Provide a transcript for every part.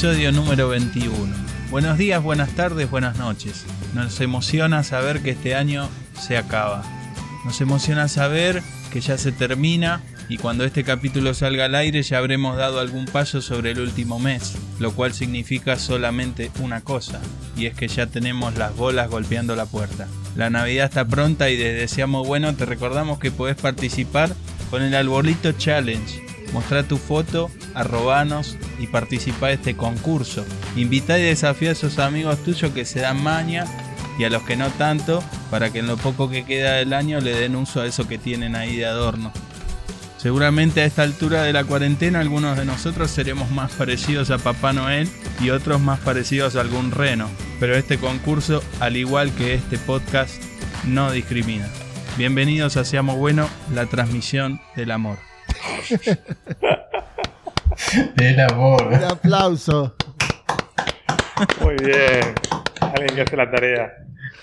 episodio número 21. Buenos días, buenas tardes, buenas noches. Nos emociona saber que este año se acaba. Nos emociona saber que ya se termina y cuando este capítulo salga al aire ya habremos dado algún paso sobre el último mes, lo cual significa solamente una cosa, y es que ya tenemos las bolas golpeando la puerta. La Navidad está pronta y desde Seamos Bueno te recordamos que podés participar con el Arbolito Challenge. Mostrá tu foto, arrobanos y participa de este concurso. Invita y desafía a esos amigos tuyos que se dan maña y a los que no tanto, para que en lo poco que queda del año le den uso a eso que tienen ahí de adorno. Seguramente a esta altura de la cuarentena algunos de nosotros seremos más parecidos a Papá Noel y otros más parecidos a algún reno, pero este concurso, al igual que este podcast, no discrimina. Bienvenidos a Seamos Bueno, la transmisión del amor. Del amor. Un aplauso. Muy bien. Alguien que hace la tarea.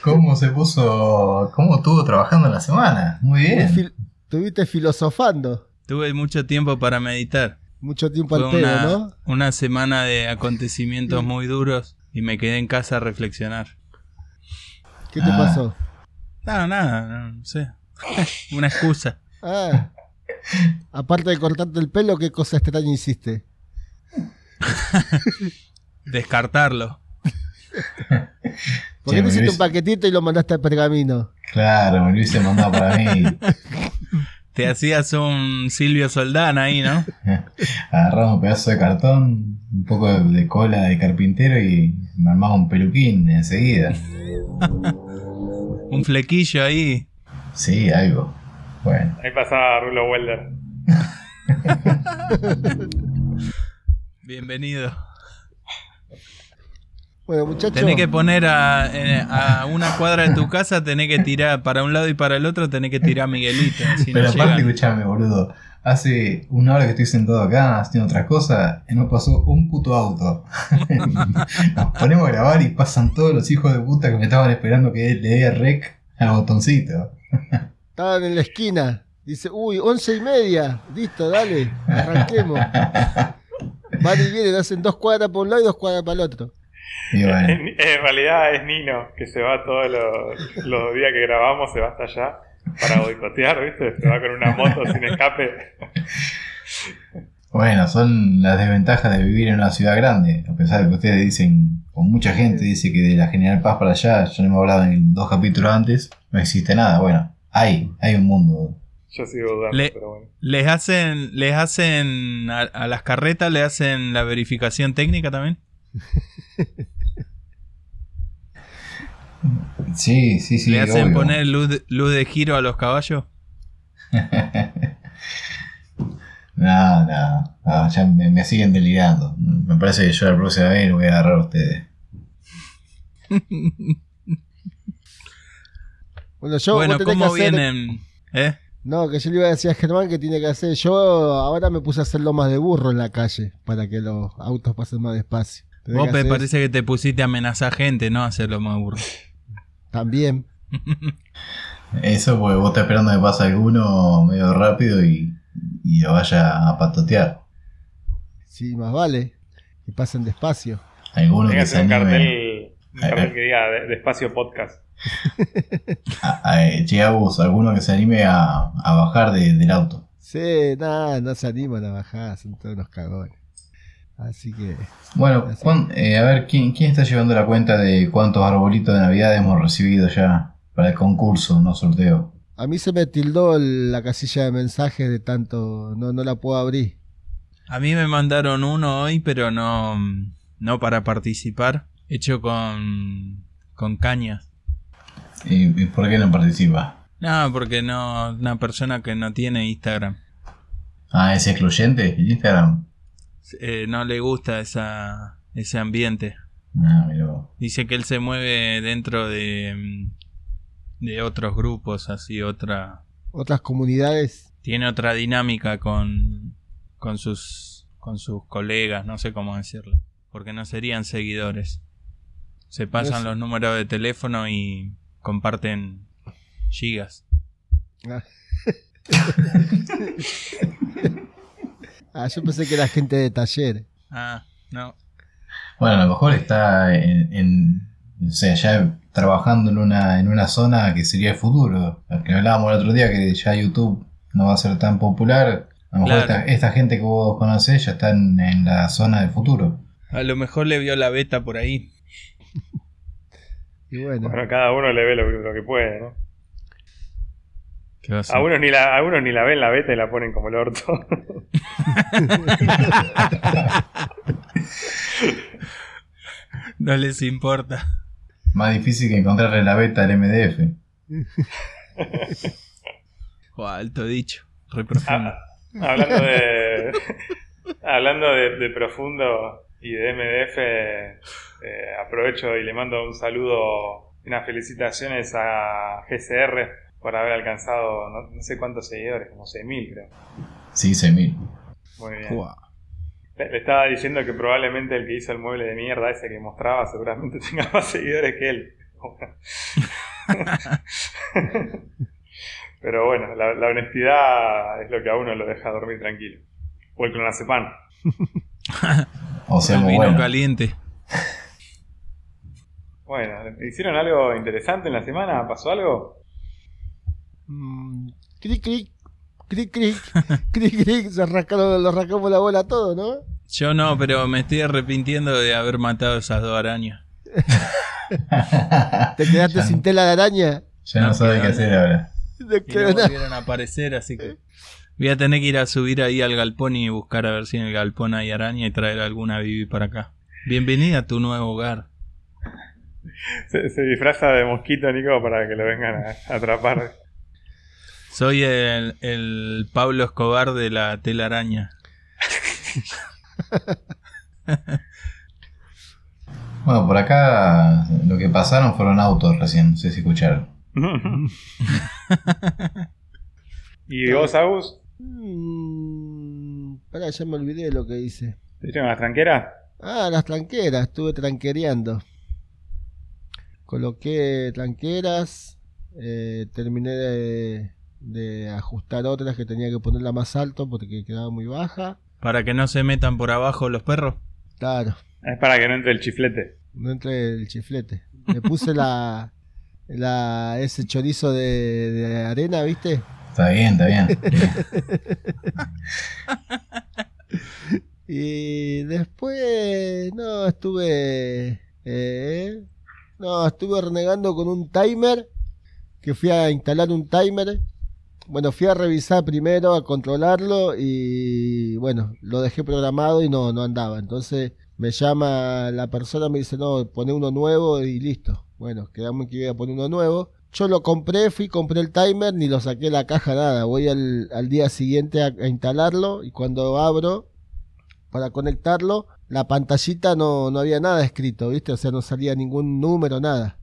¿Cómo se puso? ¿Cómo estuvo trabajando en la semana? Muy bien. Fil- Estuviste filosofando Tuve mucho tiempo para meditar. mucho tiempo Fue al pedo, una, ¿no? una semana de acontecimientos muy duros y me quedé en casa a reflexionar. ¿Qué te Ah. pasó? No, nada, no sé. Una excusa. Ah, aparte de cortarte el pelo, ¿qué cosa extraña hiciste? Descartarlo. ¿Por qué hiciste un paquetito y lo mandaste a pergamino? Claro, me lo hubiese mandado para mí. Te hacías un Silvio Soldán ahí, ¿no? Agarraba un pedazo de cartón, un poco de cola de carpintero y me armaba un peluquín enseguida. Un flequillo ahí. Sí, algo. Bueno. Ahí pasaba Rulo Welder. Bienvenido. Bueno, muchachos, Tenés que poner a, eh, a una cuadra de tu casa, tenés que tirar para un lado y para el otro, tenés que tirar a Miguelito. Si no Pero aparte, llegan. escuchame, boludo. Hace una hora que estoy sentado acá haciendo otras cosas y no pasó un puto auto. Nos ponemos a grabar y pasan todos los hijos de puta que me estaban esperando que le dé rec al botoncito. estaban en la esquina. Dice, uy, once y media. Listo, dale, arranquemos. Van y vienen, hacen dos cuadras por un lado y dos cuadras para el otro. Y bueno, En, en realidad es Nino, que se va todos los, los días que grabamos, se va hasta allá para boicotear, ¿viste? Se va con una moto sin escape. bueno, son las desventajas de vivir en una ciudad grande. A pesar de que ustedes dicen, o mucha gente dice que de la General Paz para allá, yo no me he hablado en dos capítulos antes, no existe nada. Bueno, hay, hay un mundo. Yo sigo dudando, Le- pero bueno. Les hacen, les hacen a, a las carretas, le hacen la verificación técnica también. Sí, sí, sí. le hacen obvio. poner luz, de- luz de giro a los caballos. No, no, no, ya me, me siguen delirando. Me parece que yo la próxima vez lo voy a agarrar a ustedes. Bueno, yo ¿cómo que hacer- vienen? ¿Eh? No, que yo le iba a decir a Germán que tiene que hacer. Yo ahora me puse a hacer lomas de burro en la calle para que los autos pasen más despacio. Tenés Vos que me hacer parece que te pusiste a amenazar gente, ¿no? A hacerlo más burro. También. Eso porque vos estás esperando que pase alguno medio rápido y, y lo vaya a patotear. Sí, más vale. Que pasen despacio. Alguno que que se hacer un anime. cartel, de- despacio podcast. A, a, che, Agus, alguno que se anime a, a bajar de- del auto. Sí, nada, no se animan a bajar, son todos unos cagones. Así que. Bueno, Así. Juan, eh, a ver, ¿quién, ¿quién está llevando la cuenta de cuántos arbolitos de Navidad hemos recibido ya para el concurso, no sorteo? A mí se me tildó la casilla de mensajes de tanto. No, no la puedo abrir. A mí me mandaron uno hoy, pero no, no para participar. Hecho con, con cañas. ¿Y, y por qué no participa? No, porque no, una persona que no tiene Instagram. Ah, ¿es excluyente el Instagram? Eh, no le gusta esa, ese ambiente. Ah. Dice que él se mueve dentro de, mm, de otros grupos, así otra... Otras comunidades. Tiene otra dinámica con, con, sus, con sus colegas, no sé cómo decirlo. Porque no serían seguidores. Se pasan Eso. los números de teléfono y comparten gigas. Ah. ah, yo pensé que era gente de taller. Ah, no. Bueno, a lo mejor está en, en- o sea, ya trabajando en una, en una zona que sería el futuro. Lo que hablábamos el otro día, que ya YouTube no va a ser tan popular. A lo mejor Claro. esta, esta gente que vos conocés ya está en, en la zona del futuro. A lo mejor le vio la beta por ahí. Y bueno, Bueno, cada uno le ve lo, que- lo que puede, ¿no? ¿Qué va a? A unos ni la, a unos ni la ven la beta y la ponen como el orto. No les importa. Más difícil que encontrarle la beta al MDF. Buah, alto dicho. Re profundo. Ah, hablando de. hablando de, de profundo y de MDF, eh, aprovecho y le mando un saludo, unas felicitaciones a GCR por haber alcanzado no, no sé cuántos seguidores, como 6.000 creo. Sí, 6000. Muy bien. Le, le estaba diciendo que probablemente el que hizo el mueble de mierda ese que mostraba seguramente tenga más seguidores que él. Pero bueno, la, la honestidad es lo que a uno lo deja dormir tranquilo. O el clonazepam. O sea, el vino bueno. caliente. Bueno, ¿hicieron algo interesante en la semana? ¿Pasó algo? mm, cric, cric, cric, cric, cric, cric, se rascaron, lo rascamos la bola a todo, ¿no? Yo no, pero me estoy arrepintiendo de haber matado esas dos arañas. Te quedaste Ya. sin tela de araña. Ya no No, sabe qué hacer ahora. No no volvieron a aparecer, así que voy a tener que ir a subir ahí al galpón y buscar a ver si en el galpón hay araña y traer alguna Bibi para acá. Bienvenida a tu nuevo hogar. Se, se disfraza de mosquito, Nico, para que lo vengan a, a atrapar. Soy el, el Pablo Escobar de la telaraña. Bueno, por acá lo que pasaron fueron autos recién, no sé si escucharon. ¿Y vos, Agus? Mm, pará, ya me olvidé lo que hice. ¿Te hicieron las tranqueras? Ah, las tranqueras, estuve tranquereando. Coloqué tranqueras, eh, terminé de, de ajustar otras que tenía que ponerla más alto porque quedaba muy baja. Para que no se metan por abajo los perros. Claro, Es para que no entre el chiflete. no entre el chiflete. Le puse la, la ese chorizo de, de arena, ¿viste? Está bien, está bien. Y después, no, estuve, eh, no, estuve renegando con un timer, que fui a instalar un timer. Bueno, fui a revisar primero, a controlarlo y bueno, lo dejé programado y no, no andaba. Entonces me llama la persona, me dice, no, pone uno nuevo y listo. Bueno, quedamos que iba a poner uno nuevo. Yo lo compré, fui, compré el timer, ni lo saqué de la caja, nada. Voy al, al día siguiente a, a instalarlo y cuando abro para conectarlo, la pantallita no, no había nada escrito, ¿viste? O sea, no salía ningún número, nada.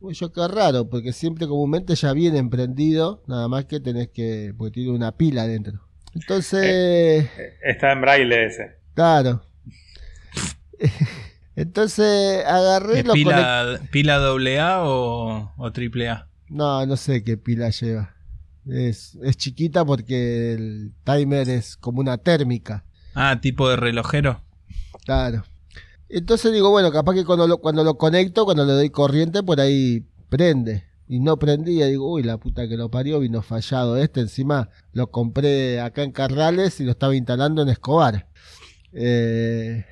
Uy, yo qué raro, porque siempre comúnmente ya viene emprendido, nada más que tenés que, porque tiene una pila adentro. Entonces, Eh, Está en braille ese. claro. Entonces agarré, ¿Es lo conect- pila, pila AA o, o AAA? No, no sé qué pila lleva. Es, es chiquita porque el timer es como una térmica. Ah, tipo de relojero. Claro. Entonces digo, bueno, capaz que cuando lo, cuando lo conecto, cuando le doy corriente, por ahí prende. Y no prendía, digo, uy, la puta que lo parió, vino fallado este. Encima lo compré acá en Carrales y lo estaba instalando en Escobar. Eh,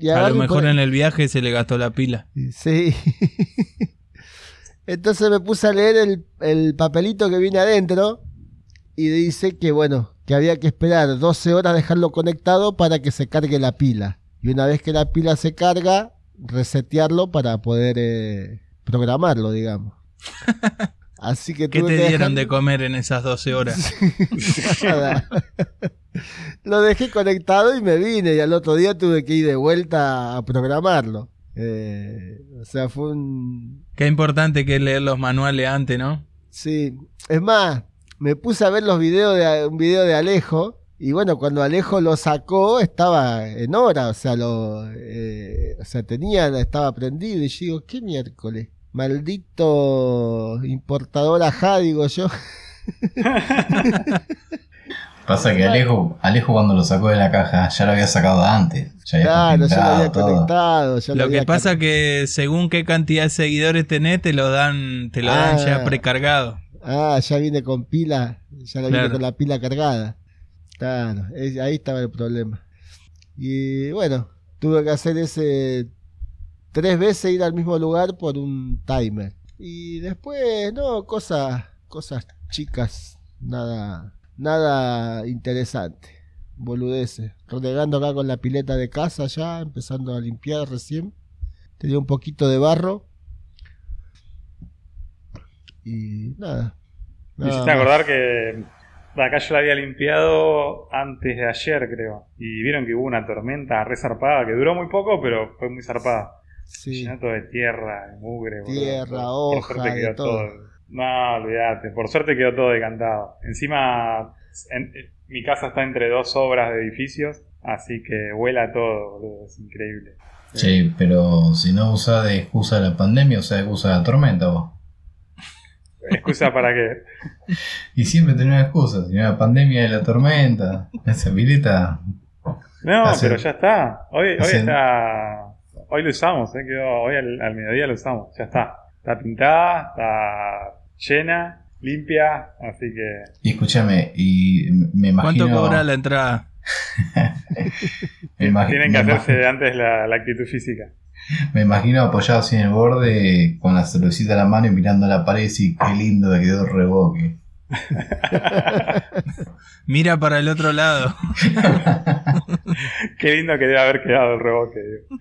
y A lo mejor por- en el viaje se le gastó la pila. Sí. Entonces me puse a leer el, el papelito que viene adentro y dice que, bueno, que había que esperar 12 horas dejarlo conectado para que se cargue la pila. Y una vez que la pila se carga, resetearlo para poder eh, programarlo, digamos. Así que ¿Qué te que dieron de comer en esas 12 horas? Nada. Lo dejé conectado y me vine y al otro día tuve que ir de vuelta a programarlo. Eh, o sea, fue un... Qué importante que es leer los manuales antes, ¿no? Sí, es más, me puse a ver los videos de un video de Alejo y bueno, cuando Alejo lo sacó estaba en hora, o sea, lo, eh, o sea, tenía, estaba prendido y yo digo, ¿qué miércoles? Maldito importador ajá, digo yo. Pasa que Alejo, Alejo cuando lo sacó de la caja ya lo había sacado antes. Ya había Claro, ya lo había todo. conectado. ya Lo había que pasa que según qué cantidad de seguidores tenés, te lo dan, te lo dan Ah. ya precargado. Ah, ya viene con pila. Ya lo viene Claro. con la pila cargada. Claro, es- ahí estaba el problema. Y bueno, tuve que hacer ese. Tres veces ir al mismo lugar por un timer. Y después, no, cosas, cosas chicas. Nada, nada interesante. Boludeces. Renegando acá con la pileta de casa ya, empezando a limpiar recién. Tenía un poquito de barro. Y nada. Me hiciste acordar que acá yo la había limpiado antes de ayer, creo. Y vieron que hubo una tormenta re zarpada, que duró muy poco, pero fue muy zarpada. Sí. Llenó todo de tierra, de mugre. boludo. Tierra, Por hoja, suerte de quedó todo. No, olvídate. Por suerte quedó todo decantado. Encima, en- en- mi casa está entre dos obras de edificios, así que vuela todo, boludo. Es increíble. Sí, pero si no usa de excusa la pandemia, usa de excusa la tormenta vos. ¿Excusa para qué? Y siempre tenés una excusa, si no la pandemia y la tormenta. Esa pileta. No, Hace- pero ya está. Hoy, hoy está. Hoy lo usamos, eh, quedó, hoy al, al mediodía lo usamos. Ya está. Está pintada, está llena, limpia, así que. Y escúchame, y me imagino. ¿Cuánto cobra la entrada? Tienen que me hacerse antes la, la actitud física. Me imagino apoyado así en el borde, con la cervecita en la mano y mirando la pared y qué lindo que quedó el reboque. Mira para el otro lado. Qué lindo que debe haber quedado el reboque. digo.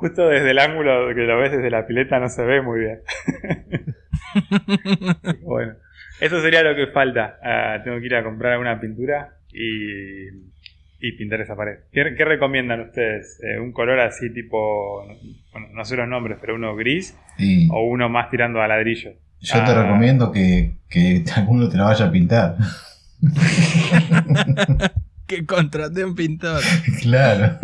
Justo desde el ángulo que lo ves desde la pileta no se ve muy bien. bueno, eso sería lo que falta. Ah, tengo que ir a comprar alguna pintura y, y pintar esa pared. ¿Qué, qué recomiendan ustedes? Eh, ¿Un color así tipo, bueno, no sé los nombres, pero uno gris o uno más tirando a ladrillo? yo te Ah. recomiendo que, que alguno te la vaya a pintar. Que contraté un pintor. claro.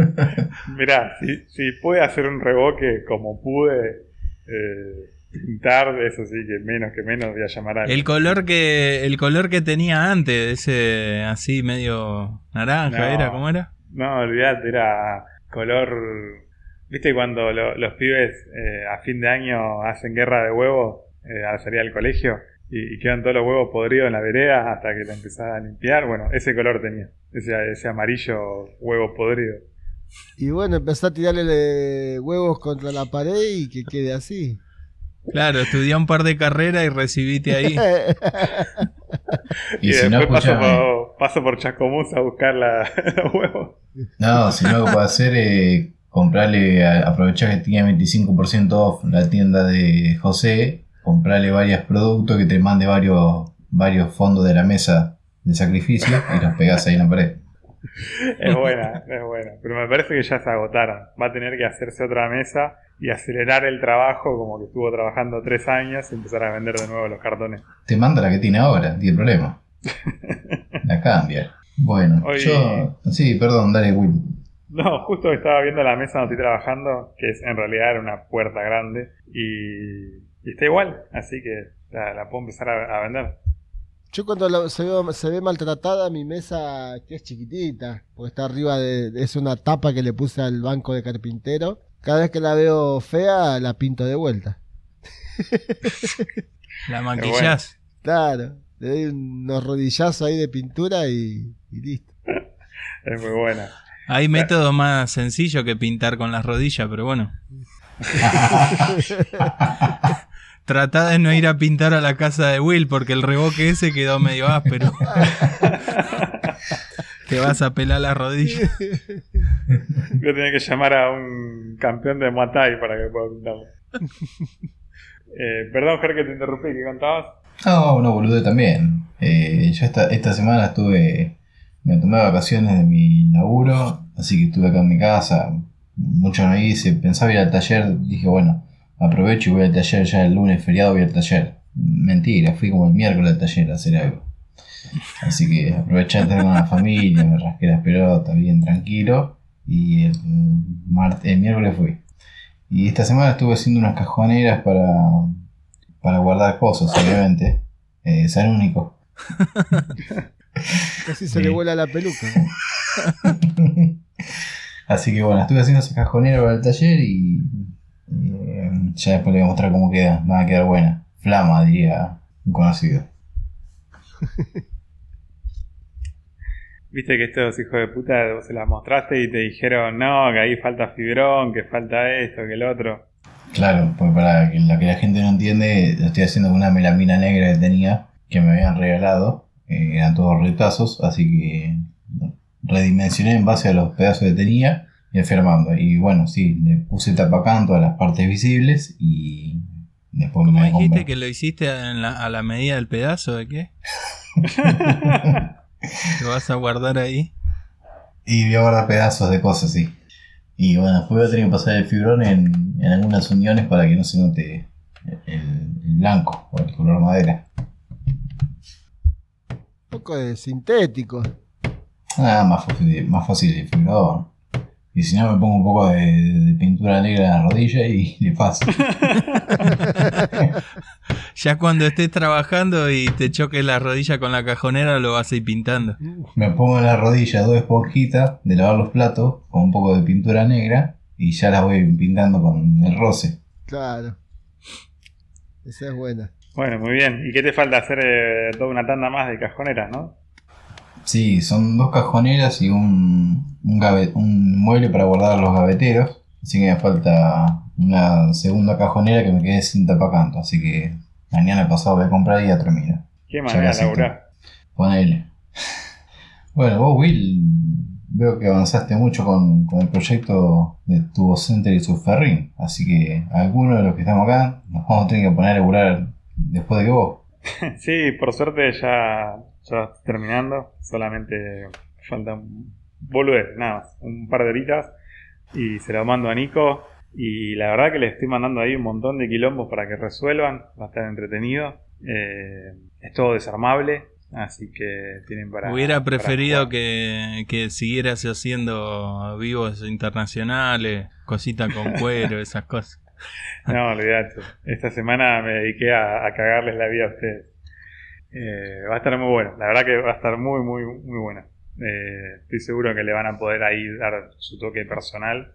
Mirá, si, si pude hacer un reboque como pude eh, pintar, eso sí que menos que menos voy a llamar a El color que el color que tenía antes, ese así medio naranja, No. ¿era? ¿Cómo era? No, olvidate, era color. ¿Viste cuando lo- los pibes eh, a fin de año hacen guerra de huevos eh, al salir al colegio y, y quedan todos los huevos podridos en la vereda hasta que la empezás a limpiar? Bueno, ese color tenía, ese, ese amarillo huevo podrido. Y bueno, empezó a tirarle huevos contra la pared y que quede así. Claro, estudié un par de carreras y recibiste ahí. Y, Y, si no, después paso por, paso por Chascomús a buscar la, los huevos. No, si no, lo que puedo hacer es comprarle, aprovechar que tiene 25% off la tienda de José, comprarle varios productos que te mande varios, varios fondos de la mesa de sacrificio y los pegás ahí en la pared. Es buena, es buena. Pero me parece que ya se agotaron. Va a tener que hacerse otra mesa y acelerar el trabajo como que estuvo trabajando tres años y empezar a vender de nuevo los cartones. Te manda la que tiene ahora, tiene problema. La cambia. Bueno, Hoy- yo. Sí, perdón, dale, Will. No, justo estaba viendo la mesa donde estoy trabajando, que es en realidad era una puerta grande y, y está igual, así que la, la puedo empezar a, a vender. Yo cuando la- se, ve, se ve maltratada mi mesa, que es chiquitita, porque está arriba de, es una tapa que le puse al banco de carpintero. Cada vez que la veo fea, la pinto de vuelta. La maquillás. Claro, le doy unos rodillazos ahí de pintura y, y listo. Es muy buena. Hay método más sencillo que pintar con las rodillas, pero bueno. Tratá de no ir a pintar a la casa de Will porque el reboque ese quedó medio áspero. Te vas a pelar la rodilla. Voy a tener que llamar a un campeón de Muay Thai para que pueda pintarlo. Eh, perdón, Ger, que te interrumpí, ¿qué contabas? No, no, boludo, también. Eh, yo esta, esta semana estuve. Me tomé vacaciones de mi laburo, así que estuve acá en mi casa. Mucho no hice. Pensaba ir al taller, dije, bueno, aprovecho y voy al taller ya el lunes feriado, voy al taller. Mentira, fui como el miércoles al taller a hacer algo. Así que aproveché de estar con la familia, me rasqué las pelotas, bien tranquilo. Y el, martes, el miércoles fui. Y esta semana estuve haciendo unas cajoneras para, para guardar cosas, obviamente. Eh, San único. Casi se Sí. le vuela la peluca. Así que bueno, estuve haciendo ese cajonero para el taller y ya después le voy a mostrar cómo queda. Va a quedar buena. Flama, diría un conocido. Viste que estos hijos de puta vos se las mostraste y te dijeron, no, que ahí falta fibrón, que falta esto, que el otro. Claro, pues para que la que la gente no entiende, lo estoy haciendo con una melamina negra que tenía, que me habían regalado. Eh, eran todos retazos, así que redimensioné en base a los pedazos que tenía armando. Y bueno, sí, le puse tapacanto a las partes visibles y después ¿Cómo me dijiste compré- que lo hiciste en la- a la medida del pedazo de qué? ¿Lo vas a guardar ahí? Y voy a guardar pedazos de cosas, sí. Y bueno, después voy a tener que pasar el fibrón en, en algunas uniones para que no se note el, el blanco o el color madera. Un poco de sintético. Ah, más fácil, más fácil el fibrón. Y si no, me pongo un poco de, de pintura negra en la rodilla y le paso. Ya cuando estés trabajando y te choques la rodilla con la cajonera, lo vas a ir pintando. Me pongo en la rodilla dos esponjitas de lavar los platos con un poco de pintura negra y ya las voy pintando con el roce. Claro. Esa es buena. Bueno, muy bien. ¿Y qué te falta hacer eh, toda una tanda más de cajoneras, no? Sí, son dos cajoneras y un, un, mueble para guardar los gaveteros. Así que me falta una segunda cajonera que me quede sin tapacanto. Así que mañana pasado voy a comprar y ya termino. Qué manera de laburar. Ponele. Bueno, vos, Will, veo que avanzaste mucho con, con el proyecto de tu Center y su ferrín. Así que algunos de los que estamos acá nos vamos a tener que poner a laburar después de que vos. Sí, por suerte ya, ya terminando. Solamente falta un boludez, nada más. Un par de horitas. Y se lo mando a Nico. Y la verdad que le estoy mandando ahí un montón de quilombos para que resuelvan. Va a estar entretenido. Eh, es todo desarmable. Así que tienen para. Hubiera preferido que, que siguieras haciendo vivos internacionales, cositas con cuero, esas cosas. No, olvidate. Esta semana me dediqué a, a cagarles la vida a ustedes. Eh, va a estar muy bueno. La verdad que va a estar muy, muy, muy bueno. Eh, estoy seguro que le van a poder ahí dar su toque personal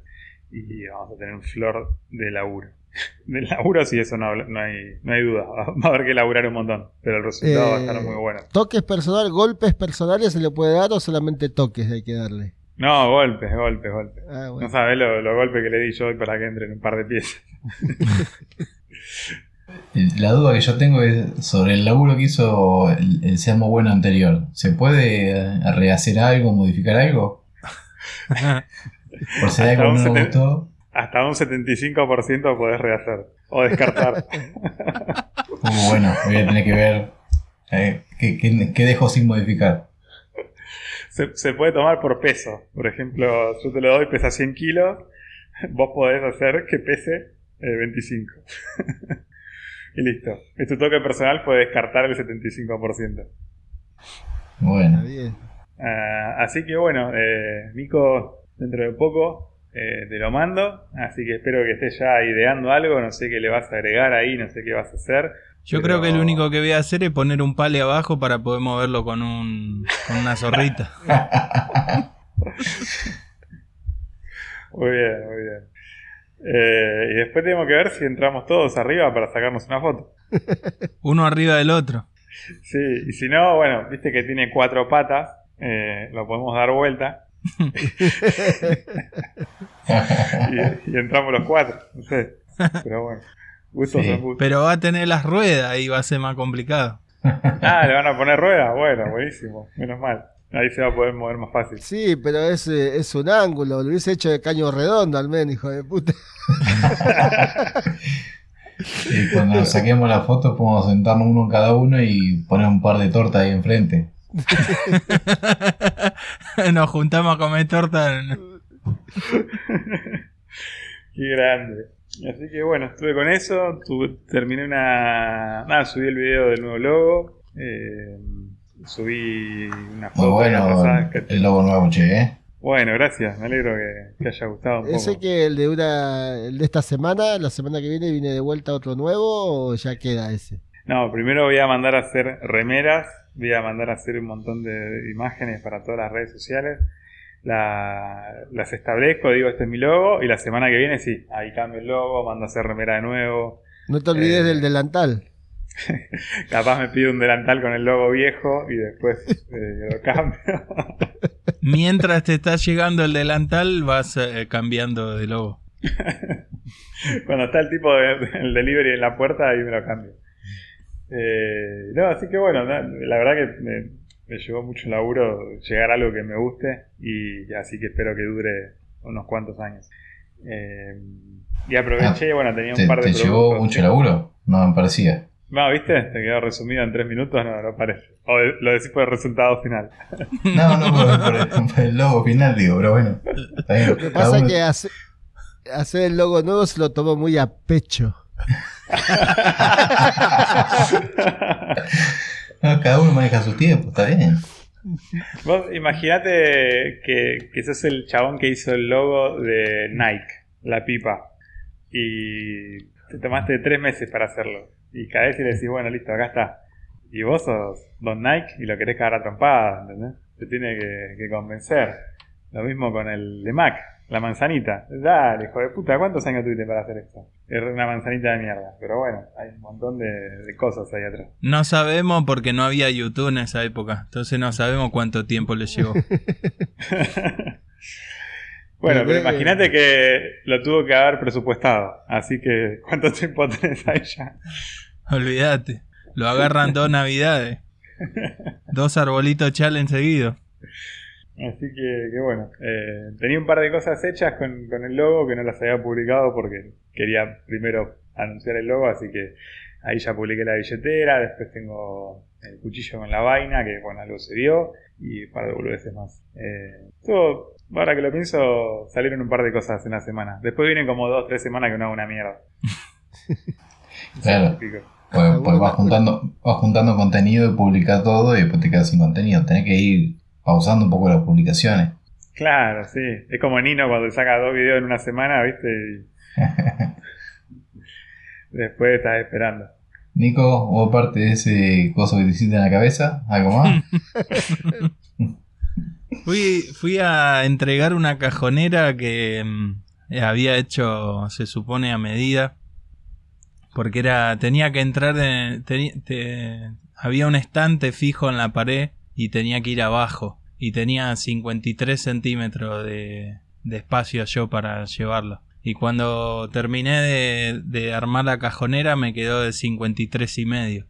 y vamos a tener un flor de laburo. Del laburo sí, eso no, no, hay, no hay duda. Va a haber que laburar un montón, pero el resultado va a estar Eh, muy bueno. ¿Toques personal, golpes personales se le puede dar o solamente toques hay que darle? No, golpes, golpes, golpes. Ah, No sabes los lo golpes que le di yo hoy para que entren un par de piezas. La duda que yo tengo es sobre el laburo que hizo el, el Seamo Bueno anterior. ¿Se puede eh, rehacer algo, modificar algo? Por si hay algo no me gustó. Hasta un 75% podés rehacer o descartar. Uh, bueno, voy a tener que ver eh, qué, qué- qué dejo sin modificar. Se, se puede tomar por peso. Por ejemplo, yo te lo doy, pesa 100 kilos. Vos podés hacer que pese eh, 25. Y listo. Es tu toque personal, puede descartar el 75%. Está Bueno. Ah, así que bueno, eh, Nico, dentro de poco eh, te lo mando. Así que espero que estés ya ideando algo. No sé qué le vas a agregar ahí, no sé qué vas a hacer. Yo Pero- creo que lo único que voy a hacer es poner un pale abajo para poder moverlo con, un, con una zorrita. Muy bien, muy bien. Eh, y después tenemos que ver si entramos todos arriba para sacarnos una foto. Uno arriba del otro. Sí, y si no, bueno, viste que tiene cuatro patas, eh, lo podemos dar vuelta y, y entramos los cuatro, no sé. Pero bueno, gustos Sí. son. Pero va a tener las ruedas y va a ser más complicado. Ah, le van a poner ruedas, bueno, buenísimo, menos mal. Ahí se va a poder mover más fácil. Sí, pero es, eh, es un ángulo. Lo hubiese hecho de caño redondo al menos, hijo de puta. y cuando saquemos la foto podemos sentarnos uno en cada uno y poner un par de tortas ahí enfrente. Nos juntamos a comer torta. Qué grande. Así que bueno, estuve con eso. tu- terminé una. Nada, subí el video del nuevo logo. eh, subí una Muy foto. de la bueno pasada que- el logo nuevo, che, ¿eh? Bueno, gracias. Me alegro que, que haya gustado un poco. ¿Ese que el de una, el de esta semana, la semana que viene, viene de vuelta otro nuevo o ya queda ese? No, primero voy a mandar a hacer remeras voy a mandar a hacer un montón de imágenes para todas las redes sociales. La- las establezco, digo, este es mi logo, y la semana que viene sí, ahí cambio el logo, mando a hacer remera de nuevo. No te olvides Eh. del delantal. Capaz me pide un delantal con el logo viejo y después eh, lo cambio. Mientras te está llegando el delantal, vas eh, cambiando de logo. Cuando está el tipo de, el delivery en la puerta, ahí me lo cambio. Eh, no, así que bueno, la verdad que me, me llevó mucho laburo llegar a algo que me guste y así que espero que dure unos cuantos años. Eh, y aproveché, bueno, tenía un ¿Te, par de te llevó mucho laburo? No me parecía. No, ¿viste? Te quedó resumido en tres minutos, no, no parece. O lo decís por el resultado final. No, no, por, por el, por el logo final, digo, pero bueno. Está bien. Lo que pasa es uno- que hace- hacer el logo nuevo se lo tomó muy a pecho. no, cada uno maneja sus tiempos, está bien. Vos imaginate que, que sos el chabón que hizo el logo de Nike, la pipa. Y te tomaste tres meses para hacerlo. Y caes y le decís, bueno, listo, acá está. Y vos sos Don Nike y lo querés cagar a trompada, ¿entendés? Te tiene que, que convencer. Lo mismo con el de Mac, la manzanita. Dale, hijo de puta, ¿cuántos años tuviste para hacer esto? Es una manzanita de mierda. Pero bueno, hay un montón de, de cosas ahí atrás. No sabemos porque no había YouTube en esa época. Entonces no sabemos cuánto tiempo le llevó. Bueno, pero imagínate que lo tuvo que haber presupuestado. Así que, ¿cuánto tiempo tenés ahí ya? Olvídate. Lo agarran dos navidades. Dos arbolitos challenge seguidos. Así que, que bueno, eh, tenía un par de cosas hechas con, con el logo que no las había publicado porque quería primero anunciar el logo, así que ahí ya publiqué la billetera, después tengo el cuchillo con la vaina, que bueno, algo se vio, y un par de boludeces más. Eh, estuvo- ahora que lo pienso, salieron un par de cosas en la semana. Después vienen como dos, tres semanas que no hago una mierda. Claro. Pues, pues vas, juntando, vas juntando contenido y publicar todo y después te quedas sin contenido. Tenés que ir pausando un poco las publicaciones. Claro, sí. Es como Nino cuando saca dos videos en una semana, ¿viste? Y después estás esperando. Nico, ¿vos aparte de ese coso que te hiciste en la cabeza? ¿Algo más? Fui, fui a entregar una cajonera que mm, había hecho, se supone, a medida. Porque era, tenía que entrar, en- había un estante fijo en la pared y tenía que ir abajo. Y tenía 53 centímetros de, de espacio yo para llevarlo. Y cuando terminé de, de armar la cajonera me quedó de 53 y medio.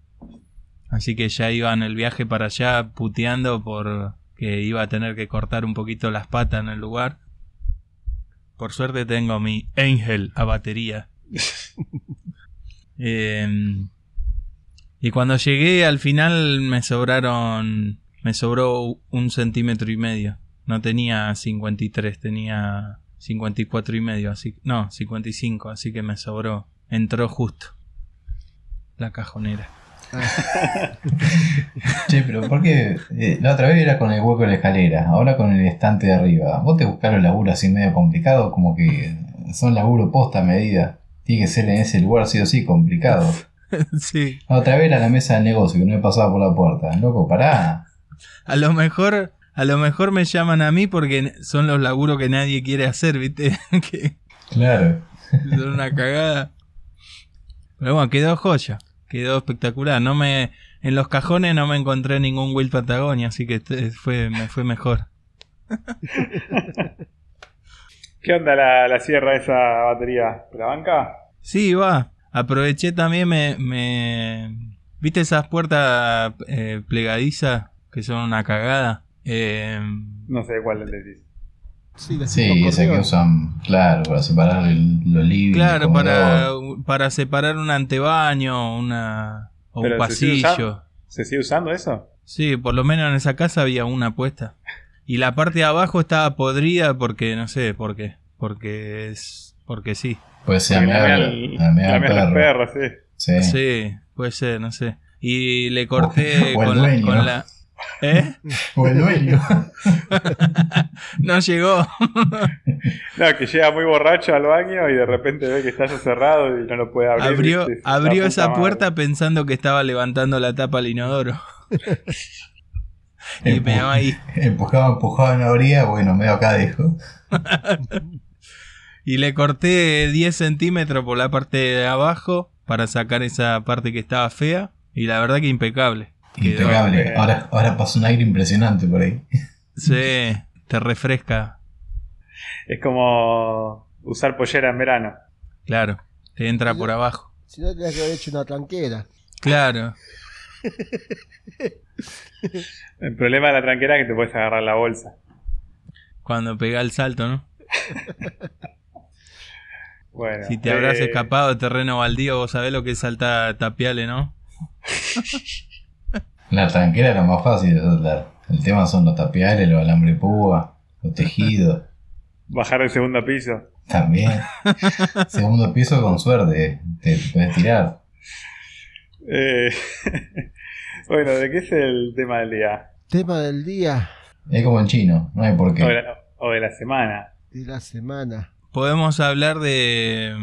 Así que ya iba en el viaje para allá puteando por que iba a tener que cortar un poquito las patas en el lugar. Por suerte tengo mi Angel a batería. Em, y cuando llegué al final me sobraron, me sobró un centímetro y medio. No tenía 53, tenía 54 y medio, así no, 55, así que me sobró. Entró justo la cajonera. Che, pero ¿por qué? Eh, la otra vez era con el hueco de la escalera, ahora con el estante de arriba. ¿Vos te buscás los laburos así medio complicados? Como que son laburo posta a medida. Tiene que ser en ese lugar sí o sí complicado. sí. La otra vez era la mesa del negocio que no me pasaba por la puerta. Loco, pará. A lo mejor, a lo mejor me llaman a mí porque son los laburos que nadie quiere hacer, ¿viste? que Claro. son una cagada. Pero bueno, quedó joya. Quedó espectacular. No me, en los cajones no me encontré ningún Will Patagonia, así que este fue, me fue mejor. ¿Qué onda la, la sierra esa batería? ¿La banca? Sí, va. Aproveché también, me, me... ¿Viste esas puertas eh, plegadizas que son una cagada? Eh, No sé cuál le decís. Sí, las Sí, cinco esa que usan, claro, para separar el- los living. claro, para, para separar un antebaño, una, o un Pero se sigue pasillo. ¿Se sigue usando eso? Sí, por lo menos en esa casa había una puesta. Y la parte de abajo estaba podrida porque, no sé, por qué. Porque es... Porque sí. Puede ser Porque la perros, sí. Sí. Sí, puede ser, no sé. Y le corté O el con, la, dueño. con la... ¿Eh? O el dueño. No llegó. No, que llega muy borracho al baño y de repente ve que está ya cerrado y no lo puede abrir. abrió esa madre. puerta pensando que estaba levantando la tapa al inodoro. Y me va ahí. Empujaba, empujaba en la orilla, bueno, medio acá dejo. Y le corté 10 centímetros por la parte de abajo para sacar esa parte que estaba fea. Y la verdad que impecable. Quedó- Impecable. Ahora, ahora pasa un aire impresionante por ahí. Sí, te refresca. Es como usar pollera en verano. Claro, te entra por abajo. Si no, tendrías que haber hecho una tranquera. Claro. El problema de la tranquera es que te puedes agarrar la bolsa. Cuando pega el salto, ¿no? Bueno, Si te habrás eh, escapado de terreno baldío, vos sabés lo que es saltar tapiales, ¿no? La tranquera era más fácil de saltar. El tema son los tapiales, los alambre púa, los tejidos. Bajar del segundo piso. También. Segundo piso con suerte. Te, te puedes tirar. Eh, bueno, ¿de qué es el tema del día? Tema del día Es como en chino, no hay por O de qué. la, o de la semana. y la semana. Podemos hablar de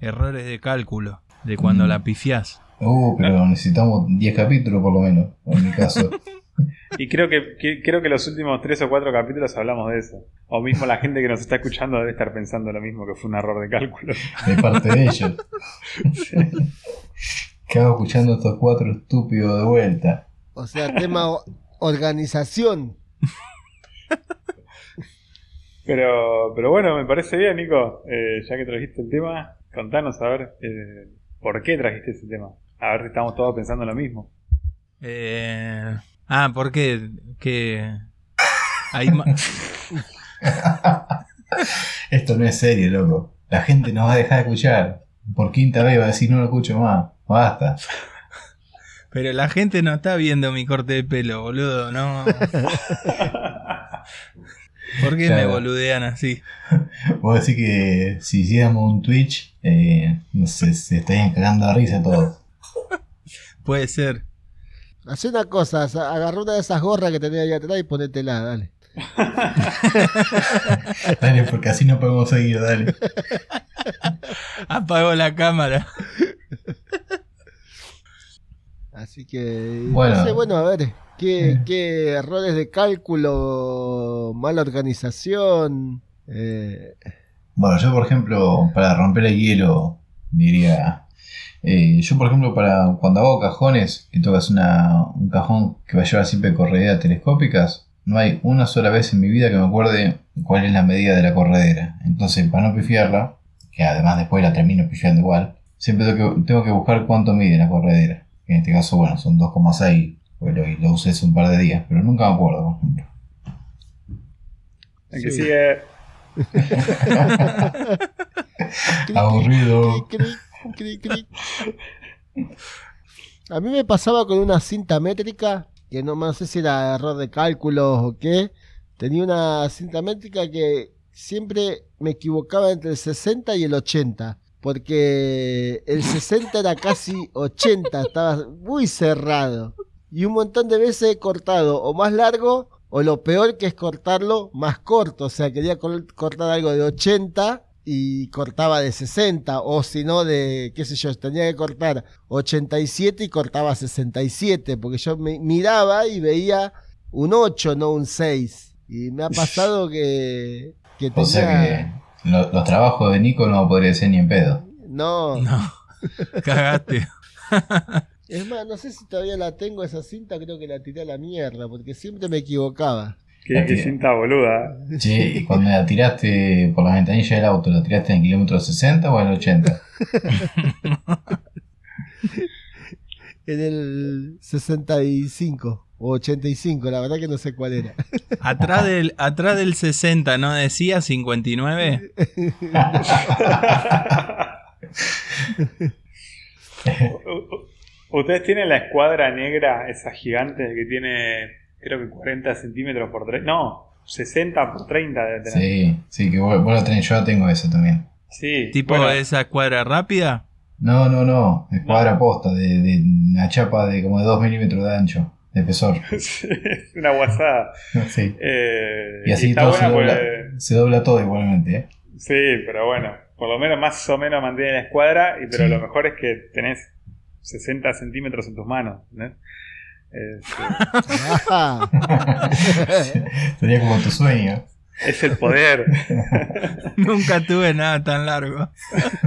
errores de cálculo, de cuando Mm. la pifiás. Uh, pero necesitamos 10 capítulos por lo menos, en mi caso. Y creo que, que- creo que los últimos tres o cuatro capítulos hablamos de eso. O mismo la gente que nos está escuchando debe estar pensando lo mismo, que fue un error de cálculo. De parte de ellos. ¿Qué hago escuchando a estos cuatro estúpidos de vuelta? O sea, tema organización. Pero, pero bueno, me parece bien, Nico. Eh, ya que trajiste el tema, contanos a ver eh, por qué trajiste ese tema. A ver si estamos todos pensando lo mismo. Eh, ah, ¿por qué? Que hay Esto no es serio, loco. La gente nos va a dejar de escuchar. Por quinta vez va a decir no lo escucho más. Basta. Pero la gente no está viendo mi corte de pelo, boludo, no. ¿Por qué me boludean así? Puedo decir que si hiciéramos un Twitch, eh, no sé, se estarían cagando de risa todos. Puede ser. Hacé una cosa, sa- agarrá una de esas gorras que tenía ahí atrás y ponétela, dale. Dale, porque así no podemos seguir, dale. Apagó la cámara. Así que, Bueno. no sé, bueno, a ver, ¿qué, Eh. qué errores de cálculo, mala organización? Eh, Bueno, yo por ejemplo, para romper el hielo, diría... eh, yo por ejemplo, para cuando hago cajones, que tocas una, un cajón que va a llevar siempre correderas telescópicas, no hay una sola vez en mi vida que me acuerde cuál es la medida de la corredera. Entonces, para no pifiarla, que además después la termino pifiando igual, siempre tengo que, tengo que buscar cuánto mide la corredera. Que en este caso, bueno, son 2,6, pues lo, lo usé hace un par de días, pero nunca me acuerdo, por ejemplo. El que sigue. Aburrido. A mí me pasaba con una cinta métrica, que no, no sé si era error de cálculos o qué. Tenía una cinta métrica que siempre me equivocaba entre el 60 y el 80. Porque el 60 era casi 80, estaba muy cerrado. Y un montón de veces he cortado o más largo o lo peor que es cortarlo más corto. O sea, quería cortar algo de 80 y cortaba de 60. O si no, de, qué sé yo, tenía que cortar 87 y cortaba 67. Porque yo me miraba y veía un 8, no un 6. Y me ha pasado que, que tenía... O sea que lo- los trabajos de Nico no podría ser ni en pedo. No, No. Cagaste. es más, no sé si todavía la tengo esa cinta, creo que la tiré a la mierda, porque siempre me equivocaba. Qué, qué cinta boluda. Che, y cuando la tiraste por la ventanilla del auto, ¿la tiraste en el kilómetro 60 o en el 80? En el 65 o 85, la verdad que no sé cuál era. Atrás del, atrás del 60, ¿no decía 59? U- u- ¿Ustedes tienen la escuadra negra, esa gigante que tiene, creo que 40 centímetros por 3? No, 60 por 30 debe tener. Sí, sí, que vos, vos la tenés, yo la tengo esa también. Sí, Tipo bueno, esa cuadra rápida. No, no, no, escuadra posta, de, de una chapa de como de 2 milímetros de ancho, de espesor. sí, es una guasada. Sí. Eh, Y así todo se dobla, porque- se dobla todo igualmente, ¿eh? Sí, pero bueno, por lo menos más o menos mantiene la escuadra, y, pero Sí. lo mejor es que tenés 60 centímetros en tus manos. ¿no? Este, Sería como tu sueño. es el poder, Nunca tuve nada tan largo.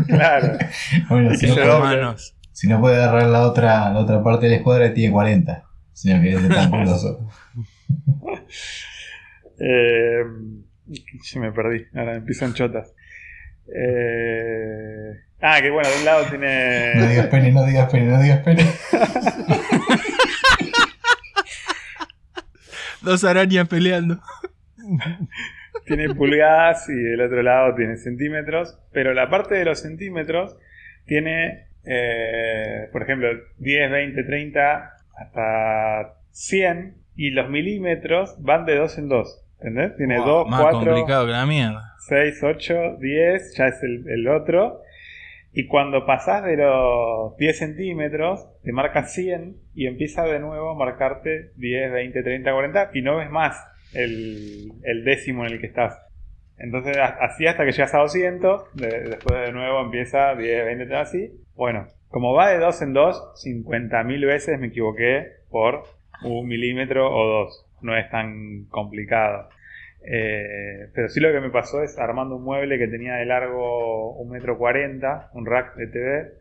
claro. Bueno, si no, puede, si no puede agarrar la otra, la otra parte de la escuadra, tiene 40. Sino que es de tan culoso. Eh, se me perdí, ahora empiezan chotas. Eh, ah, que bueno, de un lado No tiene. digas pene, no digas pene, no digas pene. Dos arañas peleando. tiene pulgadas y del otro lado tiene centímetros, pero la parte de los centímetros tiene, eh, por ejemplo, 10, 20, 30 hasta 100 y los milímetros van de 2 en 2. ¿Entendés? Tiene Wow, 2, más 4, complicado que la mierda. 6, 8, 10, ya es el, el otro. Y cuando pasás de los 10 centímetros, te marca 100 y empieza de nuevo a marcarte 10, 20, 30, 40 y no ves más el, el décimo en el que estás. Entonces, así hasta que llegas a 200, de- después de nuevo empieza 10, 20, 30, así. Bueno, como va de 2 en 2, 50.000 veces me equivoqué por un milímetro o dos. No es tan complicado. Eh, pero sí lo que me pasó es armando un mueble que tenía de largo un metro cuarenta, un rack de TV,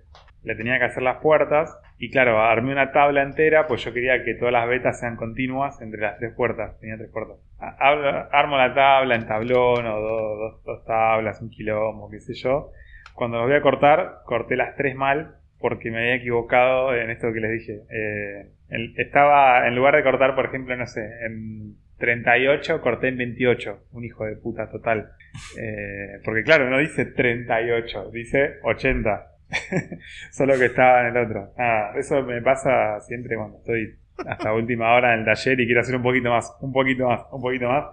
le tenía que hacer las puertas y claro, armé una tabla entera, pues yo quería que todas las vetas sean continuas entre las tres puertas, tenía tres puertas. Armo la tabla en tablón o dos, dos- tablas, un quilombo, qué sé yo. Cuando los voy a cortar, corté las tres mal porque me había equivocado en esto que les dije. Eh, estaba, en lugar de cortar, por ejemplo, no sé, en 38, corté en 28. Un hijo de puta total. Eh, porque claro, no dice 38, dice 80. Solo que estaba en el otro. Ah, eso me pasa siempre cuando estoy hasta última hora en el taller y quiero hacer un poquito más, un poquito más, un poquito más.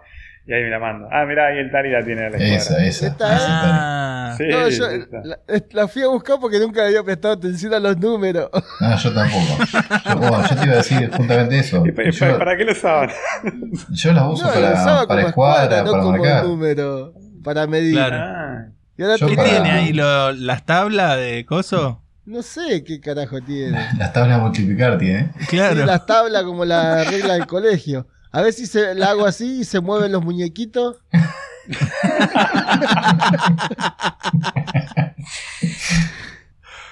Y ahí me la mando. Ah, mira, ahí el Tali la tiene la. Esa, esa. Es- Ah, Sí, no, yo esta. la, la fui a buscar porque nunca le había prestado atención a los números. No, yo tampoco. Yo, te iba a decir justamente eso. ¿Y pa- Yo, pa- ¿Para qué lo usaban? yo las uso No, para, lo usaba para como escuadra, no para como marcar. número, para medir. Claro. Ah, Y ahora ¿Qué para- tiene ahí lo- las tablas de coso? No sé qué carajo tiene. Las tablas de multiplicar tiene. Claro. Sí, las tablas como la regla del colegio. A ver si se, la hago así y se mueven los muñequitos.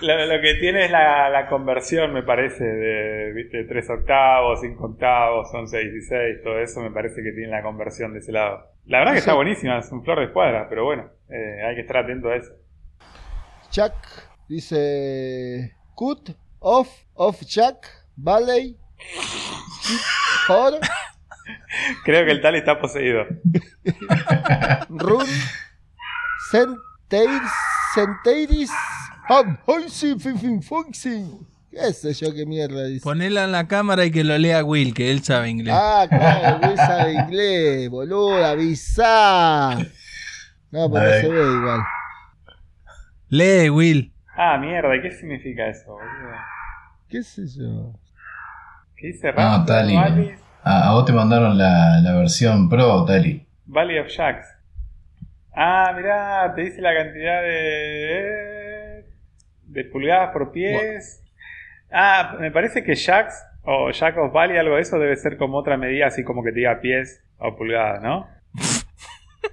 Lo, lo que tiene es la, la conversión, me parece, de, ¿viste? 3 octavos, 5 octavos, 11, 16, todo eso me parece que tiene la conversión de ese lado. La verdad que está buenísima, es un flor de escuadra, pero bueno, eh, hay que estar atento a eso. Chuck dice cut, off, off chuck, valley, for, Creo que el tal está poseído. run, centeiris, centeiris. ¿Qué sé yo qué mierda dice? Ponela en la cámara y que lo lea Will, que él sabe inglés. Ah, claro, Will sabe inglés, boludo, avisá. No, pero no se ve igual. Lee, Will. Ah, mierda, ¿y qué significa eso, boludo? ¿Qué sé yo? ¿Qué dice Ah, A, vos te mandaron la, la versión Pro, Tali. Valley of Jacks? Ah, mirá, te dice la cantidad de. de pulgadas por pies. Ah, me parece que Jacks o Jack of Valley, algo de eso, debe ser como otra medida, así como que te diga pies o pulgadas, ¿no?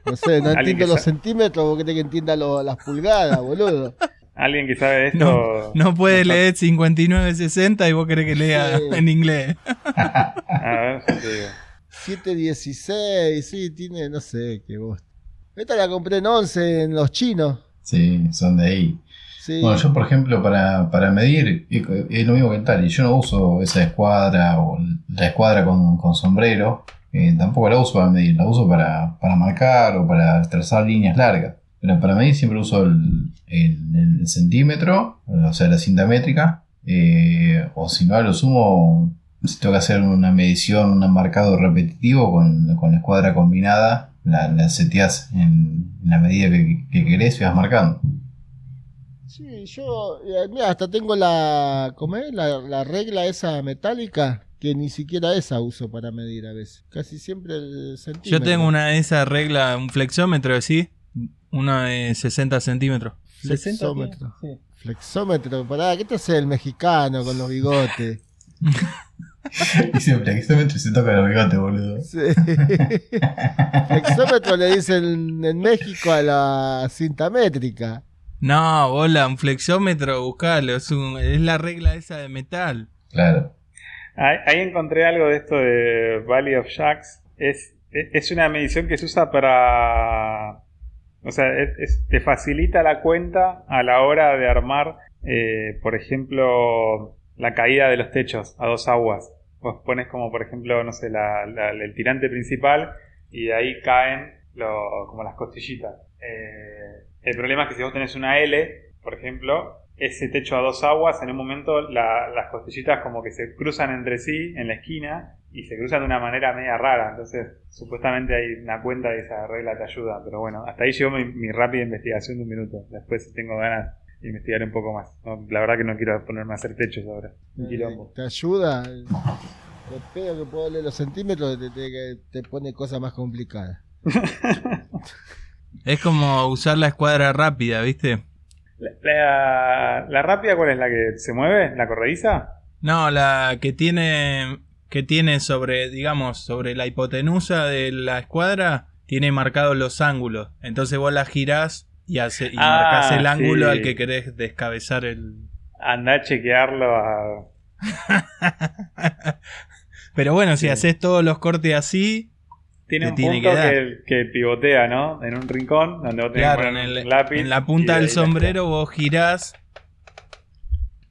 No sé, no entiendo los centímetros, vos querés que entienda lo- las pulgadas, boludo. Alguien que sabe de esto. No, no puede leer 5960 y vos querés que lea Sí. en inglés. A ver, yo te digo. 716, sí, tiene, no sé, qué vos. Esta la compré en 11 en los chinos. Sí, son de ahí. Sí. Bueno, yo por ejemplo para, para medir es lo mismo que el Tali. Yo no uso esa escuadra o la escuadra con, con sombrero. eh, tampoco la uso para medir, la uso para, para marcar o para trazar líneas largas. Pero para medir siempre uso el, el- el centímetro, o sea, la cinta métrica. eh, o si no, lo sumo, si tengo que hacer una medición, un marcado repetitivo con, con la escuadra combinada, la, la seteás en, en la medida que, que querés y vas marcando. Sí, yo, eh, mira, hasta tengo la, ¿cómo es? La, la regla esa metálica, que ni siquiera esa uso para medir a veces. Casi siempre el centímetro. Yo tengo una de esas reglas, un flexómetro, ¿sí? Una de 60 centímetros. Flexómetro. Sí. Flexómetro, pará, ¿qué te hace el mexicano con los bigotes? Dice flexómetro y se toca los bigotes, boludo. Sí. Flexómetro le dicen en México a la cinta métrica. No, bola, un flexómetro, buscalo. Es, un- es la regla esa de metal. Claro. Ahí, ahí encontré algo de esto de Valley of Jacks. Es, es es una medición que se usa para... O sea, te facilita la cuenta a la hora de armar, eh, por ejemplo, la caída de los techos a dos aguas. Vos pones como, por ejemplo, no sé, el tirante principal y de ahí caen lo- como las costillitas. Eh, el problema es que si vos tenés una L, por ejemplo, ese techo a dos aguas, en un momento la- las costillitas como que se cruzan entre sí en la esquina y se cruzan de una manera media rara. Entonces, supuestamente hay una cuenta y esa regla te ayuda. Pero bueno, hasta ahí llegó mi, mi rápida investigación de un minuto. Después, si tengo ganas, investigaré un poco más. No, la verdad que no quiero ponerme a hacer techos ahora. Un quilombo. Te ayuda. El pedo que puedo leer los centímetros te, te- te pone cosas más complicadas. Es como usar la escuadra rápida, ¿viste? La, la- la rápida, ¿cuál es la que se mueve? ¿La corrediza? No, la que tiene que tiene sobre, digamos, sobre la hipotenusa de la escuadra, tiene marcados los ángulos. Entonces vos la girás y, hace, y Ah, marcás el ángulo al que querés descabezar el... Anda a chequearlo a... Pero bueno, si haces todos los cortes así, Tiene un tiene punto que que, que pivotea, ¿no? En un rincón donde vos tenés claro, que en, poner el- un lápiz. en la punta de del sombrero vos girás.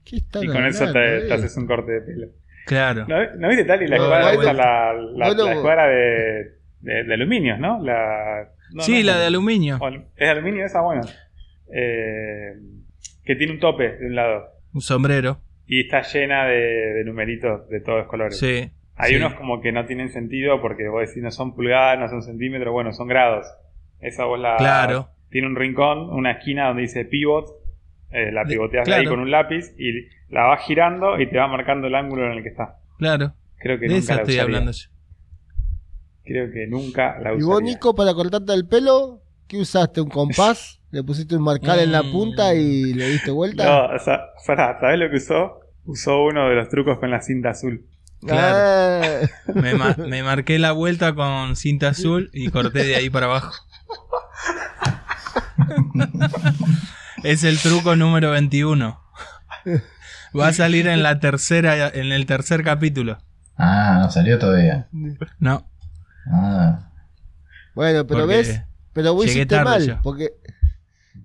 ¿Qué están Y con eso te, te haces un corte de pelo. Claro. ¿No, ¿no viste tal? Y la No, escuadra esa, la, la, escuadra de, de, de aluminios, ¿no? La, no, sí, no, la de aluminio. ¿Es de aluminio esa? Bueno. Eh, que tiene un tope de un lado. Un sombrero. Y está llena de, de numeritos de todos los colores. Sí. Hay sí. unos como que no tienen sentido porque vos decís no son pulgadas, no son centímetros, bueno, son grados. Esa vos la... Claro. Tiene un rincón, una esquina donde dice pivot, eh, la pivoteas claro. ahí con un lápiz y la vas girando y te va marcando el ángulo en el que está. Claro. Creo que De nunca esa la estoy usaría. hablando yo. Creo que nunca la ¿Y usaría. vos, Nico, para cortarte el pelo? ¿Qué usaste? ¿Un compás? ¿Le pusiste un marcar en la Mm. punta y le diste vuelta? No, o sea, pará, ¿sabés lo que usó? Usó uno de los trucos con la cinta azul. Claro. Ah, Me, ma- me marqué la vuelta con cinta azul y corté de ahí para abajo. es el truco número 21. Va a salir en la tercera, en el tercer capítulo. Ah, no salió todavía. No, Ah, bueno, pero porque ves, pero vos hiciste mal, yo. porque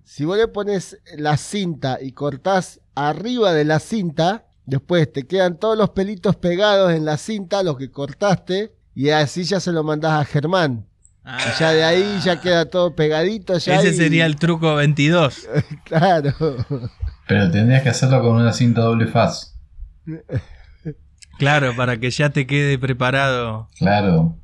si vos le pones la cinta y cortás arriba de la cinta, después te quedan todos los pelitos pegados en la cinta, los que cortaste, y así ya se lo mandás a Germán. Ah, Y ya de ahí ya queda todo pegadito. Ya ese y- sería el truco 22. Claro. pero tendrías que hacerlo con una cinta doble faz. Claro, para que ya te quede preparado. Claro.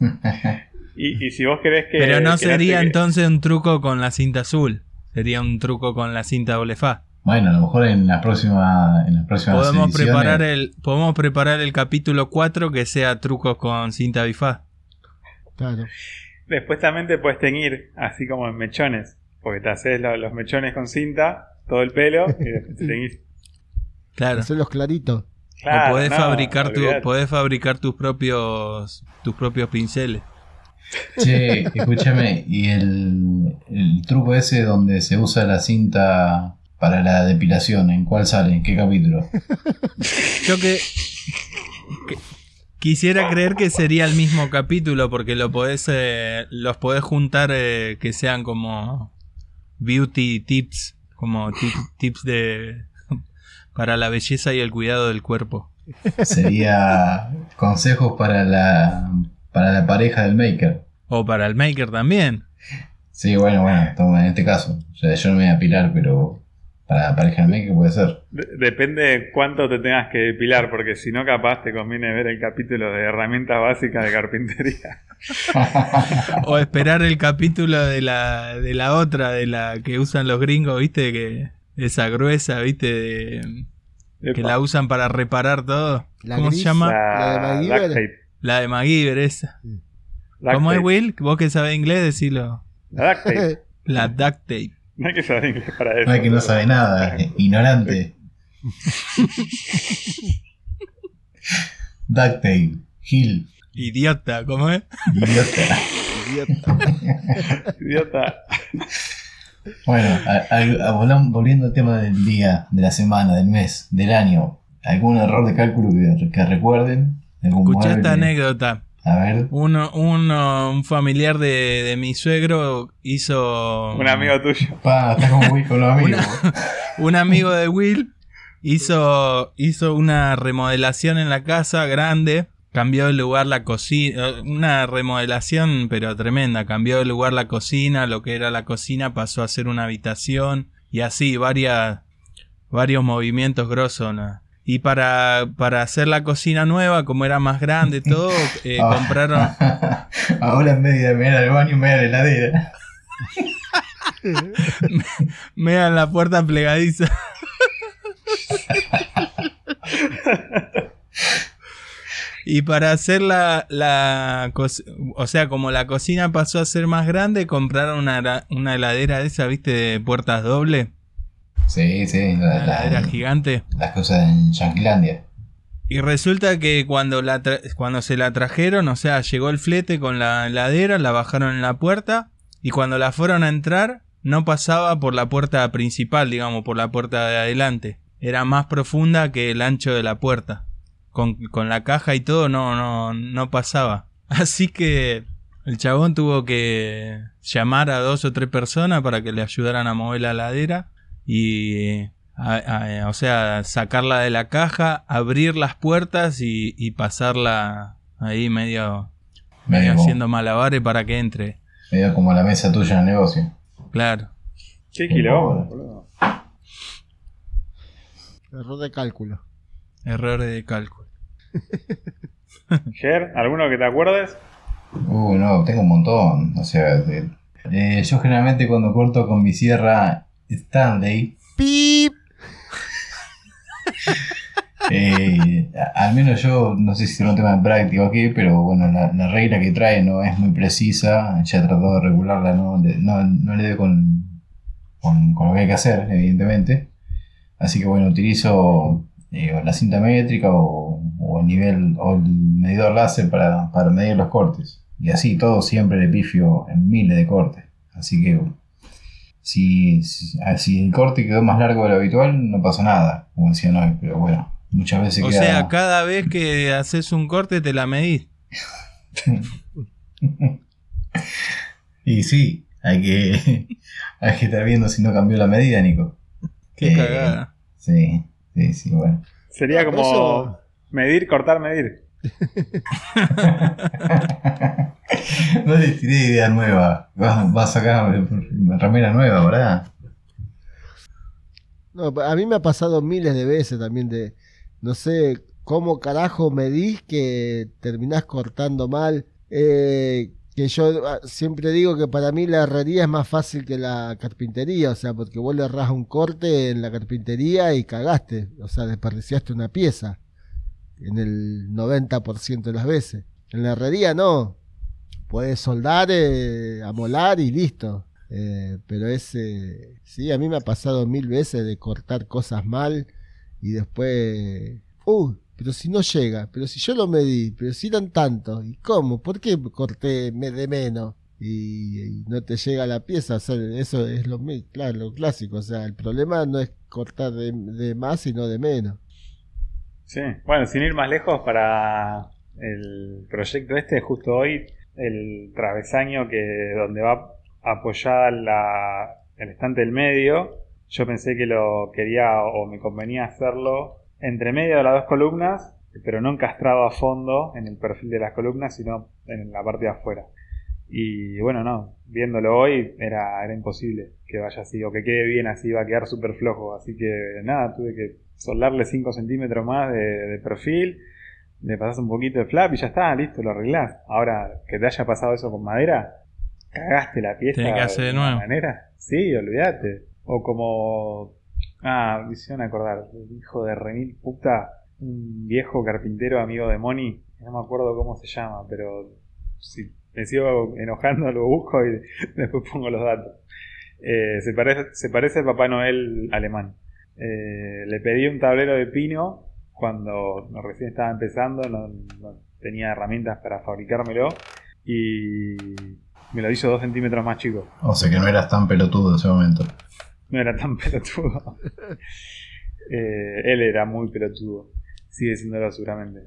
Y, y si vos querés que. Pero no sería que- entonces un truco con la cinta azul. Sería un truco con la cinta doble fa. Bueno, a lo mejor en las próximas, en las próximas Podemos ediciones- preparar el podemos preparar el capítulo 4 que sea trucos con cinta bifaz. claro. Después también te puedes teñir, así como en mechones. Porque te haces lo- los mechones con cinta, todo el pelo, y después te teñís. Claro. Hacerlos claritos. Claro, o podés no, fabricar tu, podés fabricar tus propios tus propios pinceles. Che, escúchame, y el, el truco ese donde se usa la cinta para la depilación, ¿en cuál sale? ¿En qué capítulo? Yo que, que- quisiera creer que sería el mismo capítulo porque lo podés eh, los podés juntar eh, que sean como beauty tips, como ti- tips de para la belleza y el cuidado del cuerpo. Sería consejos para la, para la pareja del maker. O para el maker también. Sí, bueno, bueno, en este caso. O sea, yo no me voy a pilar, pero para la pareja del maker puede ser. De- depende de cuánto te tengas que depilar, porque si no, capaz te conviene ver el capítulo de herramientas básicas de carpintería. O esperar el capítulo de la, de la otra, de la que usan los gringos, viste, que esa gruesa, viste, de- que la usan para reparar todo. La ¿Cómo gris. se llama? La de La MacGyver. La de MacGyver, esa. Duct ¿Cómo es. Will? Vos que sabés inglés, decilo. La duct tape. La duct tape. No hay que saber inglés para eso. No es que no sabe nada, eh, ignorante. Ducktail, Gil, Idiota, ¿cómo es? idiota. Idiota. Idiota. Bueno, a- a- volviendo al tema del día, de la semana, del mes, del año. ¿Algún error de cálculo que, que recuerden? ¿Algún Escuchá esta anécdota. A ver. Uno, uno, un familiar de, de mi suegro hizo. Un amigo tuyo. Pa, está como Will con los amigos. un amigo de Will hizo, hizo una remodelación en la casa grande. Cambió de lugar la cocina. Una remodelación, pero tremenda. Cambió de lugar la cocina. Lo que era la cocina pasó a ser una habitación. Y así, varias, varios movimientos grosos. ¿no? Y para, para hacer la cocina nueva, como era más grande todo, eh, Ah. compraron. Ahora en vez de mirar al baño, me da la heladera. Me dan la puerta plegadiza. y para hacer la, la o sea, como la cocina pasó a ser más grande, compraron una, una heladera de esa, viste, de puertas doble, Sí, sí, la- la- heladera gigante. las cosas en Yanquilandia. Y resulta que cuando, la cuando se la trajeron, o sea, llegó el flete con la heladera, la bajaron en la puerta y cuando la fueron a entrar no pasaba por la puerta principal, digamos, por la puerta de adelante. Era más profunda que el ancho de la puerta. Con, con la caja y todo no, no, no pasaba. Así que el chabón tuvo que llamar a dos o tres personas para que le ayudaran a mover la heladera y a- a- o sea, sacarla de la caja, abrir las puertas y, y pasarla ahí medio, medio haciendo malabares para que entre. medio como la mesa tuya en el negocio. Claro. Qué quilombo, boludo. Error de cálculo. Errores de cálculo. Ger, ¿alguno que te acuerdes? Uh, no, tengo un montón. O sea, de- eh, yo generalmente cuando corto con mi sierra Stanley, ¡Pip! eh, al menos yo, no sé si es un tema de práctica o qué, pero bueno, la, la regla que trae no es muy precisa. Ya he tratado de regularla, no, le- no, no le doy con, con, con lo que hay que hacer, evidentemente. Así que bueno, utilizo eh, la cinta métrica o, o el nivel o el medidor láser para, para medir los cortes. Y así todo siempre le pifio en miles de cortes. Así que si, si, ah, si el corte quedó más largo de lo habitual, no pasa nada, como decían hoy, pero bueno, muchas veces O queda. sea, cada vez que haces un corte te la medís. y sí, hay que, hay que estar viendo si no cambió la medida, Nico. Qué Eh, cagada. Sí, sí, sí, bueno. Sería como eso- medir, cortar, medir. No le tiré idea nueva. Va, va a sacar remera nueva, ¿verdad? No, a mí me ha pasado miles de veces también de, no sé, cómo carajo medís que terminás cortando mal. Eh, que yo ah, siempre digo que para mí la herrería es más fácil que la carpintería, o sea, porque vos le errás un corte en la carpintería y cagaste, o sea, desperdiciaste una pieza en el 90% de las veces. En la herrería no, puedes soldar, eh, amolar y listo. Eh, pero ese, sí, a mí me ha pasado mil veces de cortar cosas mal y después, uh, pero si no llega, pero si yo lo medí, pero si eran tantos, ¿y cómo? ¿Por qué corté de menos? Y, no te llega la pieza, eso es lo, claro, lo clásico, o sea, el problema no es cortar de más, sino de menos. Sí. Bueno, sin ir más lejos, para el proyecto este, justo hoy, el travesaño que donde va apoyada la, el estante del medio, yo pensé que lo quería o me convenía hacerlo entre medio de las dos columnas, pero no encastrado a fondo en el perfil de las columnas, sino en la parte de afuera. Y bueno, no, viéndolo hoy era, era imposible que vaya así o que quede bien así, iba a quedar súper flojo. Así que nada, tuve que soldarle 5 centímetros más de, de perfil, le pasas un poquito de flap y ya está, listo, lo arreglás. Ahora, que te haya pasado eso con madera, cagaste la pieza Tenés que hacer de nuevo. manera. Sí, olvídate. O como. Ah, me hicieron acordar, el hijo de remil puta, un viejo carpintero amigo de Moni, no me acuerdo cómo se llama, pero si me sigo enojando lo busco y después pongo los datos. Eh, se, parece, se parece al Papá Noel alemán. Eh, le pedí un tablero de pino cuando recién estaba empezando, no, no tenía herramientas para fabricármelo y me lo hizo dos centímetros más chico. O sea que no eras tan pelotudo en ese momento. No era tan pelotudo. Eh, él era muy pelotudo. Sigue siéndolo seguramente.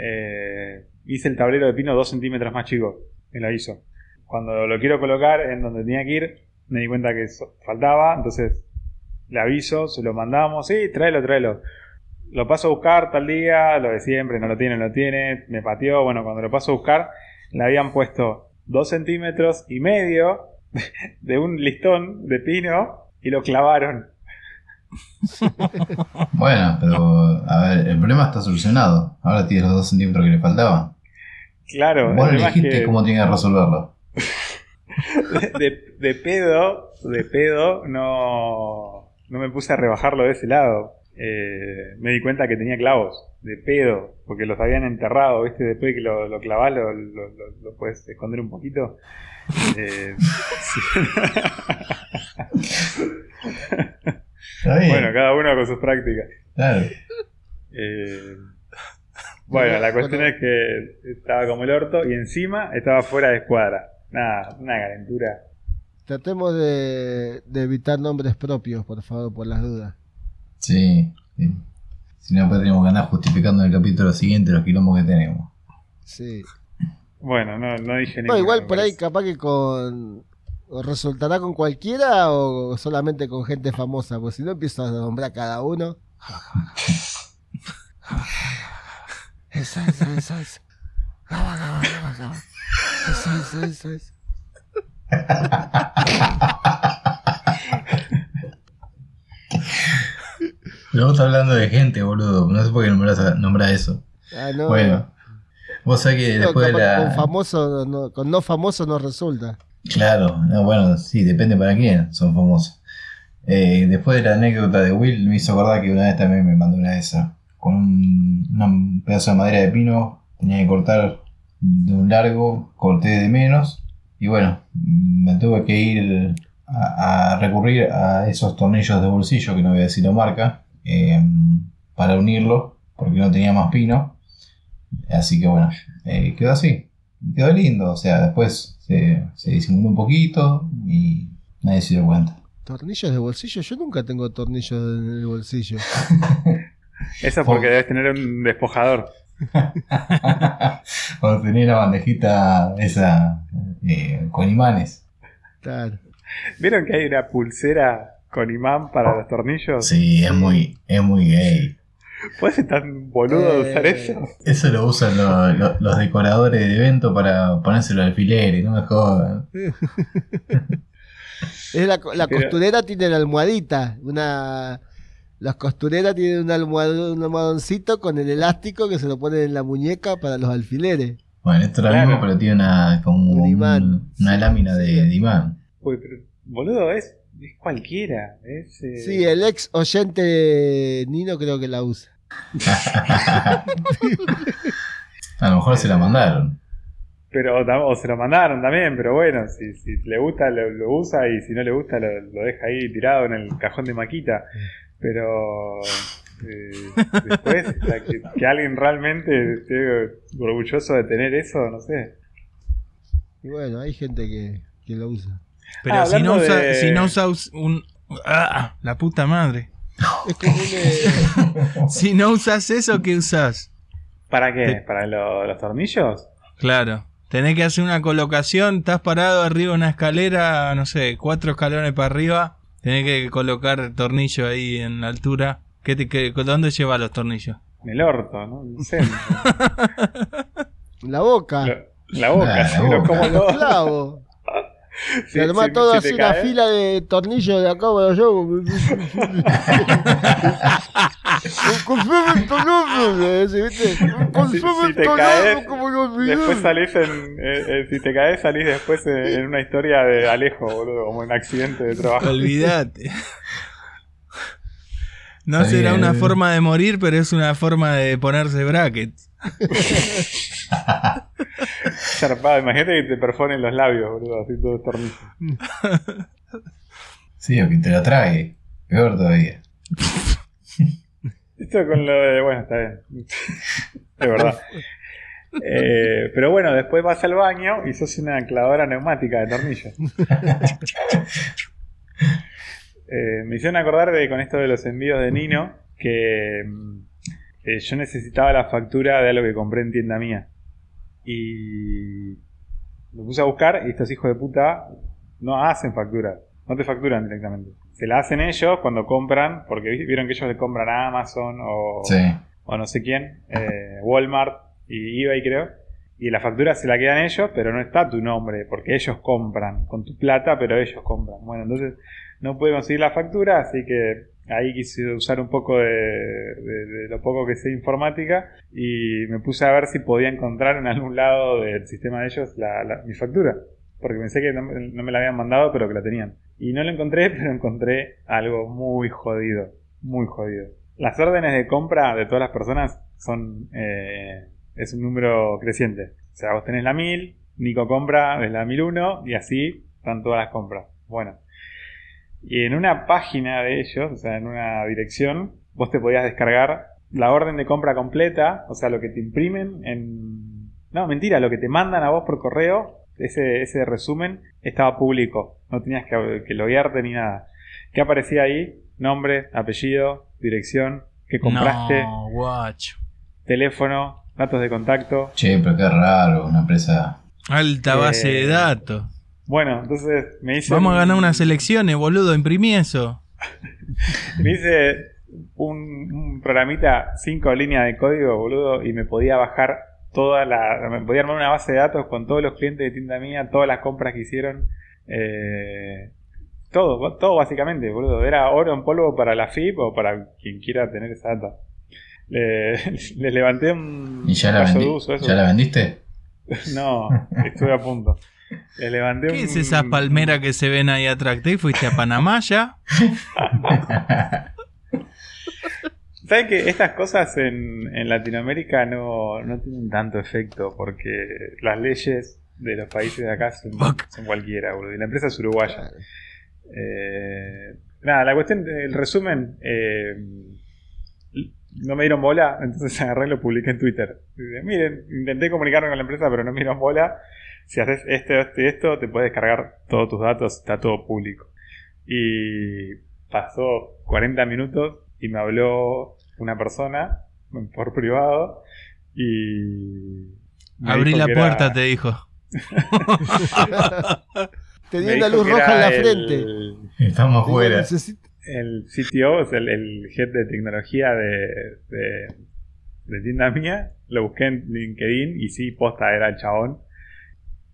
Eh, hice el tablero de pino dos centímetros más chico. Me lo hizo. Cuando lo quiero colocar en donde tenía que ir, me di cuenta que faltaba. Entonces le aviso, se lo mandamos. Sí, tráelo, tráelo. Lo paso a buscar tal día, lo de siempre, no lo tiene, no lo tiene. Me pateó. Bueno, cuando lo paso a buscar, le habían puesto dos centímetros y medio de un listón de pino y lo clavaron. Bueno, pero a ver, el problema está solucionado. Ahora tienes los dos centímetros que le faltaban. Claro, Vos elegiste que cómo tenías que resolverlo. de, de pedo, de pedo, no, no me puse a rebajarlo de ese lado. Eh, me di cuenta que tenía clavos, de pedo, porque los habían enterrado, ¿viste? Después que lo, lo clavás, lo, lo, puedes esconder un poquito. Eh, sí. Está bien. bueno, cada uno con sus prácticas. claro. Eh, bueno, la cuestión es que estaba como el orto y encima estaba fuera de escuadra. Nada, una calentura. Tratemos de, de evitar nombres propios, por favor, por las dudas. Sí. sí. Si no, que andar justificando en el capítulo siguiente los quilombos que tenemos. Sí. Bueno, no, no dije No, ninguno, igual por ahí capaz que con... o resultará con cualquiera o solamente con gente famosa, porque si no empiezo a nombrar a cada uno. Esa, esa, esa, esa. Gaba, gaba, gaba, gaba. Vos estás hablando de gente, boludo. No sé por qué nombras, nombras eso. Ah, no. Bueno. Vos sabés que No, después de la... Con famoso, no, con no famoso no resulta. Claro, no, bueno, sí, depende para quién son famosos. Eh, después de la anécdota de Will, me hizo acordar que una vez también me mandó una de esas. Con un, un pedazo de madera de pino, tenía que cortar de un largo, corté de menos. Y bueno, me tuve que ir a, a recurrir a esos tornillos de bolsillo, que no voy a decir la marca, eh, para unirlo, porque no tenía más pino. Así que bueno, eh, quedó así. Quedó lindo, o sea, después se, se disimuló un poquito y nadie se dio cuenta. ¿Tornillos de bolsillo? Yo nunca tengo tornillos en el bolsillo. Eso porque debes tener un despojador. Cuando tenía la bandejita esa eh, con imanes. Claro. ¿Vieron que hay una pulsera con imán para los tornillos? Sí, es muy, es muy gay. ¿Puedes ser tan boludo de usar Eh, eso? Eso lo usan lo- lo- los decoradores de evento para ponérselo al alfileres, no me jodan. Es la, la Pero- costurera tiene la almohadita. Una, las costureras tienen un, almohad- un almohadoncito con el elástico que se lo ponen en la muñeca para los alfileres. Bueno, esto es lo Claro. mismo, pero tiene una, como Un un- imán. una Sí, lámina sí. de, de imán. Uy, pero, boludo, es, es cualquiera. Es, eh, Sí, el ex oyente Nino creo que la usa. A lo mejor se la mandaron. Pero, o se lo mandaron también, pero bueno, si, si le gusta lo, lo usa y si no le gusta lo, lo deja ahí tirado en el cajón de maquita. Pero eh, después, o sea, que, que alguien realmente esté orgulloso de tener eso, no sé. Y bueno, hay gente que, que lo usa. Pero Ah, si, no usa, de- si no usas un... ¡Ah! La puta madre. Es como un, eh, Si no usas eso, ¿qué usas? ¿Para qué? Te- ¿Para lo- los tornillos? Claro. Tenés que hacer una colocación, estás parado arriba de una escalera, no sé, cuatro escalones para arriba. Tenés que colocar tornillo ahí en la altura. ¿Qué te, qué- ¿Dónde lleva los tornillos? En el orto, ¿no? Sé. la boca. Lo- la boca, Ah, la sí, lo boca. como Los clavos. Se arma si- todo si así una fila de tornillos de acá para allá. Consume el tornillo, ¿viste? Consume si te el caes, tornillo como lo olvidé. Después salís en. eh, eh, si te caes, salís después en, en una historia de Alejo, boludo, como en accidente de trabajo. Olvídate. No Está será bien. una forma de morir, pero es una forma de ponerse brackets. Zarpado, imagínate que te perforen los labios, boludo, así todo tornillo. Sí, o que te lo trague. Peor todavía. Esto con lo de. Bueno, está bien. de verdad. Eh, pero bueno, después vas al baño y sos una clavadora neumática de tornillos. Eh, me hicieron acordar de con esto de los envíos de Nino que mm, eh, yo necesitaba la factura de algo que compré en tienda mía. Y lo puse a buscar y estos hijos de puta no hacen factura, no te facturan directamente. Se la hacen ellos cuando compran, porque vieron que ellos le compran a Amazon o, o no sé quién, eh, Walmart y eBay creo. Y la factura se la quedan ellos, pero no está tu nombre, porque ellos compran con tu plata, pero ellos compran. Bueno, entonces no pude conseguir la factura, así que ahí quise usar un poco de, lo poco que sé informática y me puse a ver si podía encontrar en algún lado del sistema de ellos la, mi factura. Porque pensé que no, me la habían mandado, pero que la tenían. Y no lo encontré, pero encontré algo muy jodido. Muy jodido. Las órdenes de compra de todas las personas son... Eh, es un número creciente. O sea, vos tenés la 1000, Nico compra es la 1001 y así están todas las compras. Bueno, y en una página de ellos, o sea, en una dirección, vos te podías descargar la orden de compra completa, o sea, lo que te imprimen en... No, mentira, lo que te mandan a vos por correo, ese, ese resumen, estaba público. No tenías que, que loguearte ni nada. ¿Qué aparecía ahí? Nombre, apellido, dirección, que compraste, no, guacho. teléfono, datos de contacto. Che, pero qué raro, una empresa... Alta base de Eh, datos. Bueno, entonces me hice... Vamos a ganar unas elecciones, boludo, imprimí eso. Me hice un, un programita, cinco líneas de código, boludo, y me podía bajar toda la. Me podía armar una base de datos con todos los clientes de tienda mía, todas las compras que hicieron. eh, todo, todo básicamente, boludo. Era oro en polvo para la FIP o para quien quiera tener esa data. Le, le levanté un ¿Y ya la, uso, eso. ya la vendiste? No, estuve a punto. Le levanté ¿Qué un- es esa palmera que se ven ahí atrás? ¿Te fuiste a Panamá ya? ¿Saben que estas cosas en, en Latinoamérica no, no tienen tanto efecto? Porque las leyes de los países de acá son, son cualquiera, boludo. Y la empresa es uruguaya. Eh, nada, la cuestión, el resumen, eh, no me dieron bola, entonces agarré y lo publiqué en Twitter. Dice, Miren, intenté comunicarme con la empresa, pero no me dieron bola. Si haces esto, esto y esto, te puedes descargar todos tus datos, está todo público. Y pasó 40 minutos y me habló una persona por privado y... me Abrí la puerta, era- te dijo. Tenía dijo luz roja en la frente. el- Estamos fuera. el CTO, es el, el head de tecnología de, de, de tienda mía. Lo busqué en LinkedIn y sí, posta era el chabón.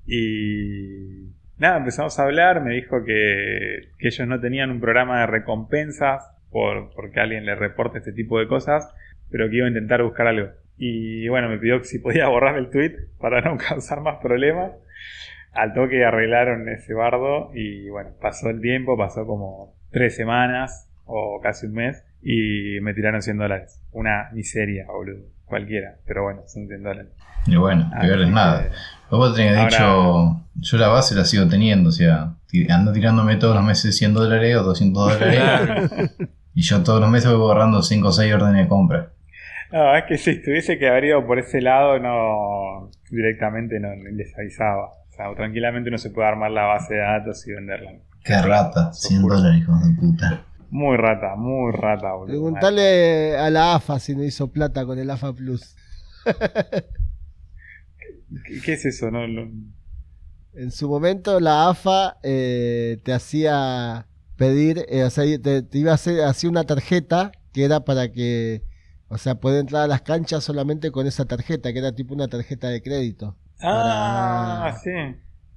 Y nada, empezamos a hablar. Me dijo que, que ellos no tenían un programa de recompensas por porque alguien le reporte este tipo de cosas, pero que iba a intentar buscar algo. Y bueno, me pidió si podía borrar el tweet para no causar más problemas. Al toque arreglaron ese bardo y bueno, pasó el tiempo, pasó como tres semanas o casi un mes y me tiraron 100 dólares. Una miseria, boludo. Cualquiera, pero bueno, son 100 dólares. Y bueno, peor Así es nada. que- Vos tenías Ahora- dicho, yo la base la sigo teniendo, o sea, ando tirándome todos los meses 100 dólares o 200 dólares. Y yo todos los meses voy borrando 5 o 6 órdenes de compra. No, es que si estuviese que haber ido por ese lado, no directamente no les avisaba. O sea, tranquilamente uno se puede armar la base de datos y venderla. Qué rata, 100 dólares, hijos de puta. Muy rata, muy rata, boludo. Preguntale a la AFA si no hizo plata con el AFA Plus. ¿Qué, qué es eso? No, no- En su momento la AFA eh, te hacía pedir, eh, o sea, te, te iba a hacer hacía una tarjeta que era para que, o sea, poder entrar a las canchas solamente con esa tarjeta, que era tipo una tarjeta de crédito. Ah, Para- sí.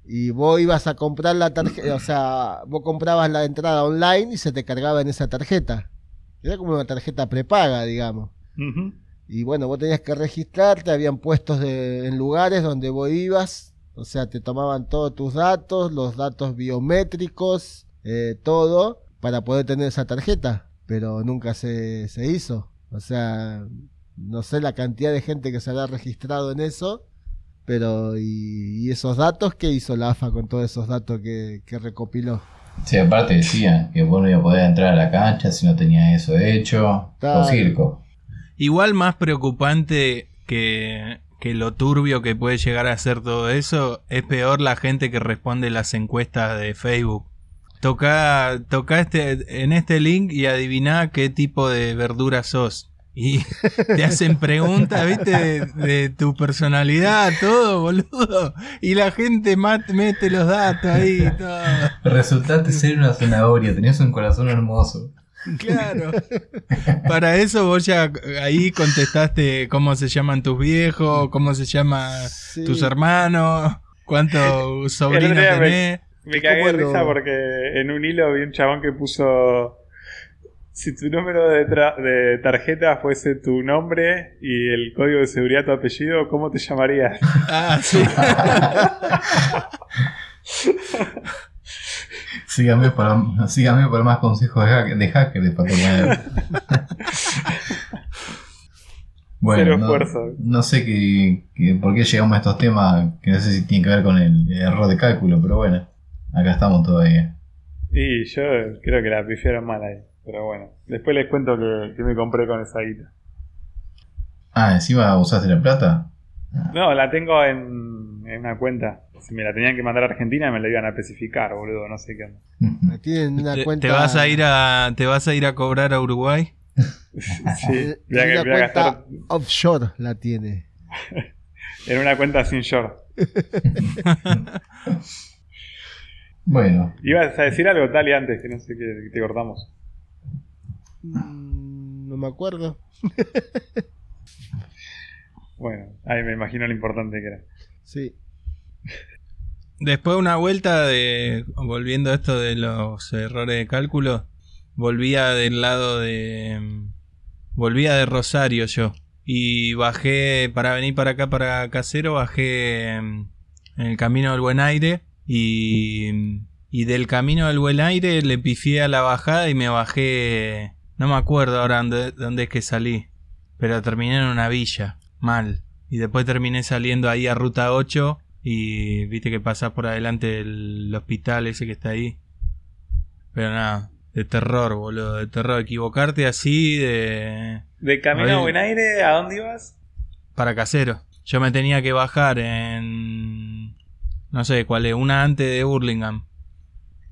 Y vos ibas a comprar la tarjeta, o sea, vos comprabas la entrada online y se te cargaba en esa tarjeta. Era como una tarjeta prepaga, digamos. Y bueno, vos tenías que registrarte, habían puestos de- en lugares donde vos ibas, o sea, te tomaban todos tus datos, los datos biométricos, eh, todo, para poder tener esa tarjeta, pero nunca se, se hizo. O sea, no sé la cantidad de gente que se habrá registrado en eso, pero y, y esos datos, ¿qué hizo la AFA con todos esos datos que, que recopiló? Sí, aparte decían que vos no ibas a poder entrar a la cancha si no tenías eso hecho. O circo. Igual más preocupante que, que lo turbio que puede llegar a ser todo eso, es peor la gente que responde las encuestas de Facebook. Toca, toca este, en este link y adivina qué tipo de verdura sos. Y te hacen preguntas, viste, de, de tu personalidad, todo, boludo. Y la gente mat- mete los datos ahí y todo. Resultaste ser una zanahoria, tenías un corazón hermoso. Claro. Para eso vos ya ahí contestaste cómo se llaman tus viejos, cómo se llama Sí. tus hermanos, cuántos sobrinos día me- tenés. Me cagué de ¿Cómo lo- risa porque en un hilo vi un chabón que puso. Si tu número de, tra- de tarjeta fuese tu nombre y el código de seguridad tu apellido, ¿cómo te llamarías? Ah, sí. Síganme para, síganme para más consejos de hacker de, hacker de Pato Madero. Bueno, Cero no, esfuerzo. no sé qué, qué- por qué llegamos a estos temas que no sé si tienen que ver con el, el error de cálculo, pero bueno, acá estamos todavía. Y yo creo que la pifiaron mal ahí. Pero bueno, después les cuento que, que me compré con esa guita. Ah, encima usaste la plata. No, la tengo en, en una cuenta. Si me la tenían que mandar a Argentina me la iban a especificar, boludo, no sé qué onda. La tienen en una Te, cuenta. te vas a ir a te vas a ir a cobrar a Uruguay. Sí, voy a, una voy a cuenta gastar offshore la tiene. en una cuenta sin short. Bueno, Ibas a decir algo, Tali, antes, que no sé qué que te cortamos. Mm, No me acuerdo. Bueno, ahí me imagino lo importante que era. Sí. Después una vuelta de volviendo a esto de los errores de cálculo, volvía del lado de volvía de Rosario yo y bajé para venir para acá para Casero, bajé em, en el camino del Buen Aire y y del camino del Buen Aire le pifié a la bajada y me bajé, no me acuerdo ahora dónde, dónde es que salí, pero terminé en una villa, mal. Y después terminé saliendo ahí a Ruta 8 y viste que pasás por adelante del hospital ese que está ahí. Pero nada, de terror, boludo, de terror. Equivocarte así de... De camino a Buen Aire, ¿a dónde ibas? para casero. Yo me tenía que bajar en... No sé cuál es, una antes de Burlingame.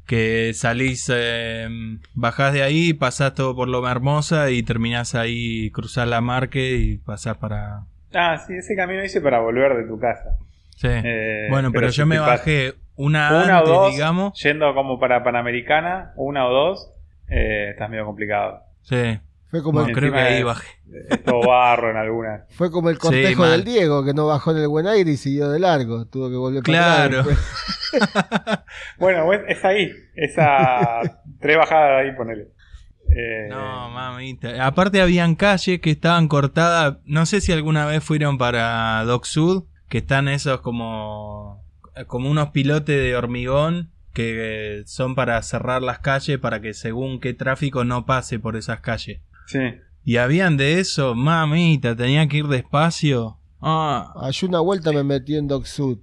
Que salís, eh, bajás de ahí, pasás todo por Loma Hermosa y terminás ahí, cruzás la marque y pasás para... Ah, sí, ese camino hice para volver de tu casa. Sí. Eh, bueno, pero, yo me bajé una, Una antes, o dos, digamos. yendo como para Panamericana, una o dos, eh, estás medio complicado. Sí. Fue como, Bueno, el, creo que encima ahí de- bajé. Es todo barro en algunas. fue como el cortejo del Diego, que no bajó en el buen aire y siguió de largo. Tuvo que volver para Claro. Bueno, es ahí. Esa tres bajadas ahí, ponele. Eh, No, mamita. Aparte habían calles que estaban cortadas. No sé si alguna vez fueron para Dock Sud, que están esos como como unos pilotes de hormigón que son para cerrar las calles para que según qué tráfico no pase por esas calles. Sí. Y habían de eso, mamita, tenía que ir despacio. Ah, yo una vuelta me metí en Dock Sud.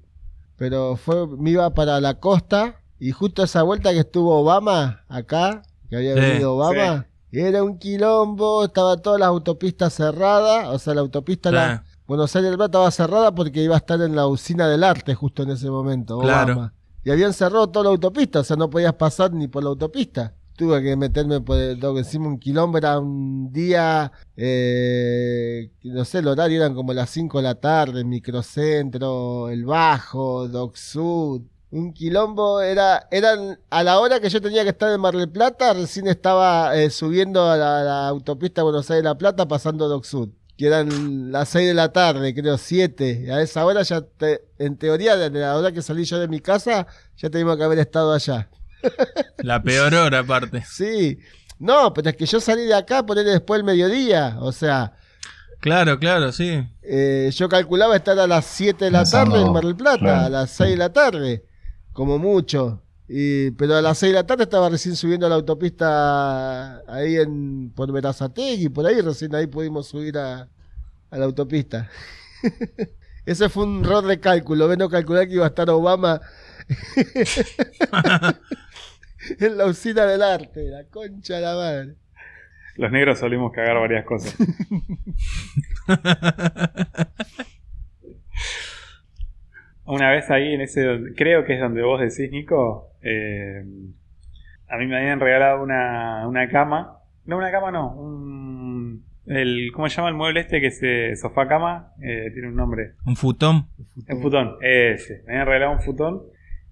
Pero fue, me iba para la costa. Y justo esa vuelta que estuvo Obama acá, que había Sí, venido Obama, era un quilombo, estaba todas las autopistas cerradas. O sea, la autopista la, claro. Buenos Aires estaba cerrada porque iba a estar en la usina del arte justo en ese momento. Claro. Obama. Y habían cerrado toda la autopista, o sea, no podías pasar ni por la autopista. Tuve que meterme por el dock encima un quilombo, era un día, eh, no sé, el horario eran como las 5 de la tarde, Microcentro, El Bajo, Doc Sud. Un quilombo, era, eran a la hora que yo tenía que estar en Mar del Plata, recién estaba eh, subiendo a la, la autopista Buenos Aires La Plata pasando Doc Sud. Que eran las 6 de la tarde, creo, 7. A esa hora ya, te- en teoría, de la hora que salí yo de mi casa, ya teníamos que haber estado allá. La peor hora aparte. Sí. No, pero es que yo salí de acá, ponerle después el mediodía. O sea, Claro, claro, sí. eh, yo calculaba estar a las 7 de la Pensando, tarde en Mar del Plata, claro, a las 6 de la tarde, como mucho. Y, pero a las 6 de la tarde estaba recién subiendo a la autopista ahí en por Verazategui, por ahí recién ahí pudimos subir a, a la autopista. Ese fue un error de cálculo, ven no calcular que iba a estar Obama en la usina del arte, la concha de la madre. Los negros solemos cagar varias cosas. Una vez ahí en ese, creo que es donde vos decís, Nico, eh, a mí me habían regalado una, una cama. No, una cama no, un, el, ¿cómo se llama el mueble este que es sofá cama? Eh, tiene un nombre. Un futón. Un futón, ese. Me habían regalado un futón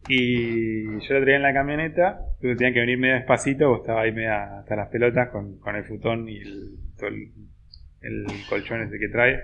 y yo lo traía en la camioneta, pero tenía que venir medio despacito, estaba ahí medio hasta las pelotas con, con el futón y el, todo el colchón ese que trae.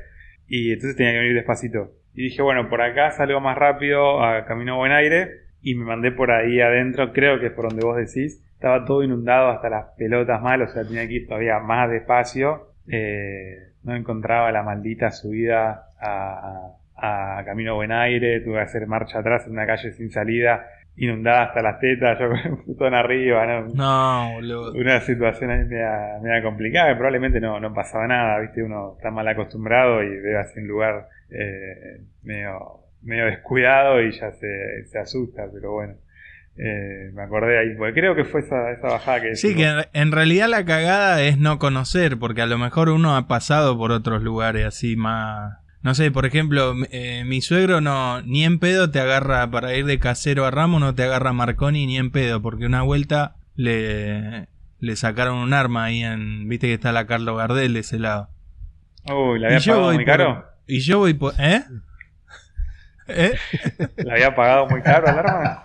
Y entonces tenía que venir despacito. Y dije, bueno, por acá salgo más rápido, a camino buen aire, y me mandé por ahí adentro, creo que es por donde vos decís. Estaba todo inundado hasta las pelotas mal, o sea, tenía que ir todavía más despacio. Eh, no encontraba la maldita subida a, a Camino Buen Aire, tuve que hacer marcha atrás en una calle sin salida, inundada hasta las tetas, yo con un putón arriba, ¿no? No, boludo. Una situación ahí media, media complicada, que probablemente no, no pasaba nada, ¿viste? Uno está mal acostumbrado y debe hacer un lugar eh, medio, medio descuidado y ya se, se asusta, pero bueno. Eh, me acordé ahí, porque creo que fue esa, esa bajada que... Sí, que en realidad la cagada es no conocer, porque a lo mejor uno ha pasado por otros lugares así más... No sé, por ejemplo, eh, mi suegro no, ni en pedo te agarra para ir de casero a Ramos, no te agarra Marconi ni en pedo, porque una vuelta le, le sacaron un arma ahí en, viste que está la Carlos Gardel de ese lado. Uy, ¿la había pagado muy por- caro? Y yo voy por... ¿Eh? ¿Eh? ¿La había pagado muy caro el arma?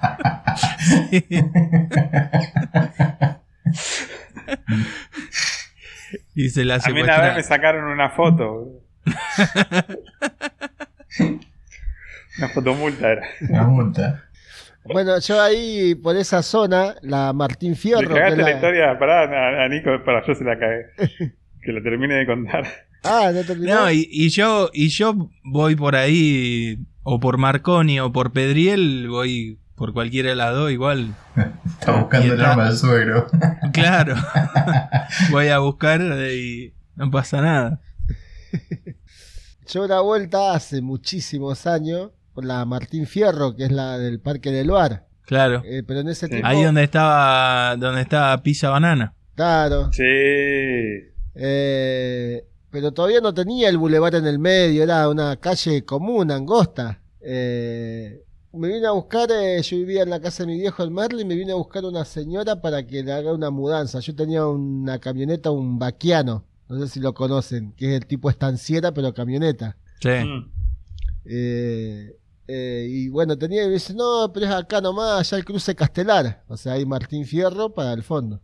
y se la A mí una vez me sacaron una foto. una fotomulta era. Una multa. Bueno, yo ahí por esa zona, la Martín Le Fierro. que cagaste la la- historia, pará, a, a Nico, para yo se la cagué. Que lo termine de contar. Ah, no terminó. No, y, y yo y yo voy por ahí o por Marconi o por Pedriel, voy por cualquiera de las dos igual. Está buscando el arma del suegro. Claro. voy a buscar y no pasa nada. Yo una vuelta hace muchísimos años por la Martín Fierro, que es la del Parque del Bar. Claro. Eh, pero en ese Sí. tiempo. Ahí donde estaba donde estaba Pizza Banana. Claro. Sí. Eh, pero todavía no tenía el bulevar en el medio, era una calle común, angosta. Eh, me vine a buscar, eh, yo vivía en la casa de mi viejo el Merli, me vine a buscar una señora para que le haga una mudanza. Yo tenía una camioneta, un vaquiano, no sé si lo conocen, que es el tipo estanciera, pero camioneta. Sí. Mm. Eh, eh, y bueno, tenía y me dice, no, pero es acá nomás, allá el cruce Castelar. O sea, hay Martín Fierro para el fondo.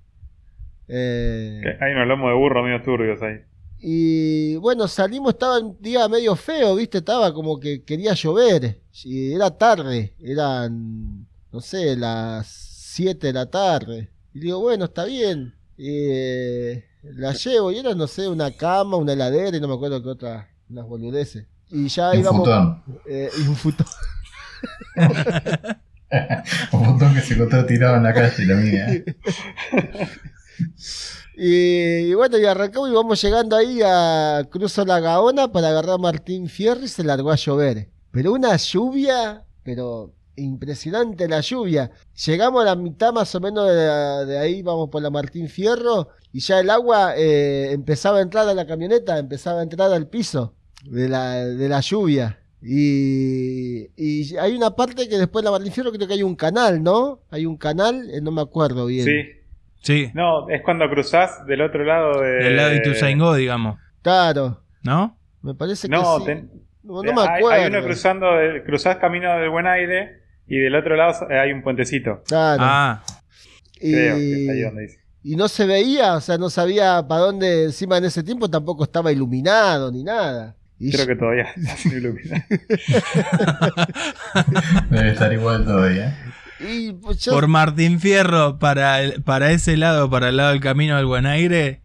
Eh, Hay unos lomos de burro medio turbios ahí. y bueno, salimos, estaba un día medio feo, ¿viste? Estaba como que quería llover. Y era tarde, eran, no sé, las 7 de la tarde. Y digo, bueno, está bien. Eh, la llevo y era, no sé, una cama, una heladera y no me acuerdo qué otra, unas boludeces. Y ya Un íbamos. futón. eh, y un futón. Un futón que se encontró tirado en la calle, la mía. Y, y bueno, y arrancamos y vamos llegando ahí a Cruzo la Gaona para agarrar a Martín Fierro y se largó a llover. Pero una lluvia, pero impresionante la lluvia. Llegamos a la mitad más o menos de, de ahí, vamos por la Martín Fierro, y ya el agua eh, empezaba a entrar a la camioneta, empezaba a entrar al piso de la, de la lluvia. Y, y hay una parte que después de la Martín Fierro creo que hay un canal, ¿no? Hay un canal, eh, no me acuerdo bien. Sí. Sí. No, es cuando cruzás del otro lado de. Del lado de Ituzaingó, digamos. Claro. ¿no? Me parece No, que sí. ten- no, no me hay, acuerdo. hay uno cruzando, del- cruzás camino del buen aire y del otro lado hay un puentecito. Claro. Ah, y, Creo que está ahí donde dice. Y no se veía, o sea, no sabía para dónde, encima en ese tiempo tampoco estaba iluminado ni nada. Y Creo yo- que todavía está sin iluminar. Debe estar igual todavía. y, pues, yo- por Martín Fierro para, el- para ese lado, para el lado del camino del Buen Aire,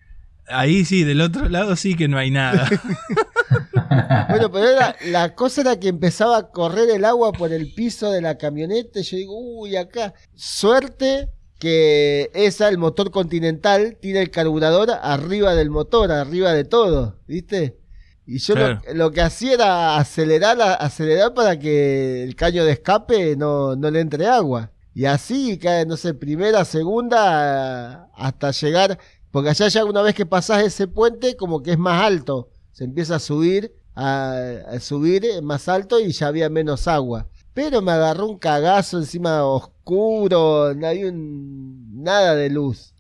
ahí sí, del otro lado sí que no hay nada. bueno, pero era- la cosa era que empezaba a correr el agua por el piso de la camioneta. Y yo digo, uy, acá. Suerte que esa, el motor continental, tiene el carburador arriba del motor, arriba de todo, ¿viste? Y yo lo- Claro. lo, que hacía era acelerar, acelerar para que el caño de escape no, no le entre agua. Y así, cae, no sé, primera, segunda, hasta llegar Porque allá ya una vez que pasás ese puente, como que es más alto. Se empieza a subir, a, a subir más alto y ya había menos agua. Pero me agarró un cagazo encima oscuro, no hay un, nada de luz.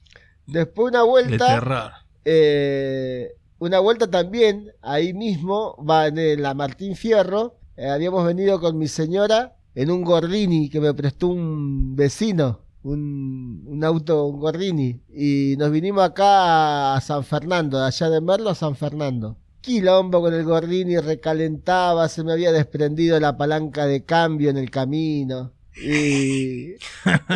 Después una vuelta, eh, una vuelta también, ahí mismo, va en la Martín Fierro, eh, habíamos venido con mi señora en un Gordini que me prestó un vecino, un, un auto, un Gordini, y nos vinimos acá a San Fernando, de allá de Merlo a San Fernando. Quilombo con el Gordini, recalentaba, se me había desprendido la palanca de cambio en el camino. Y,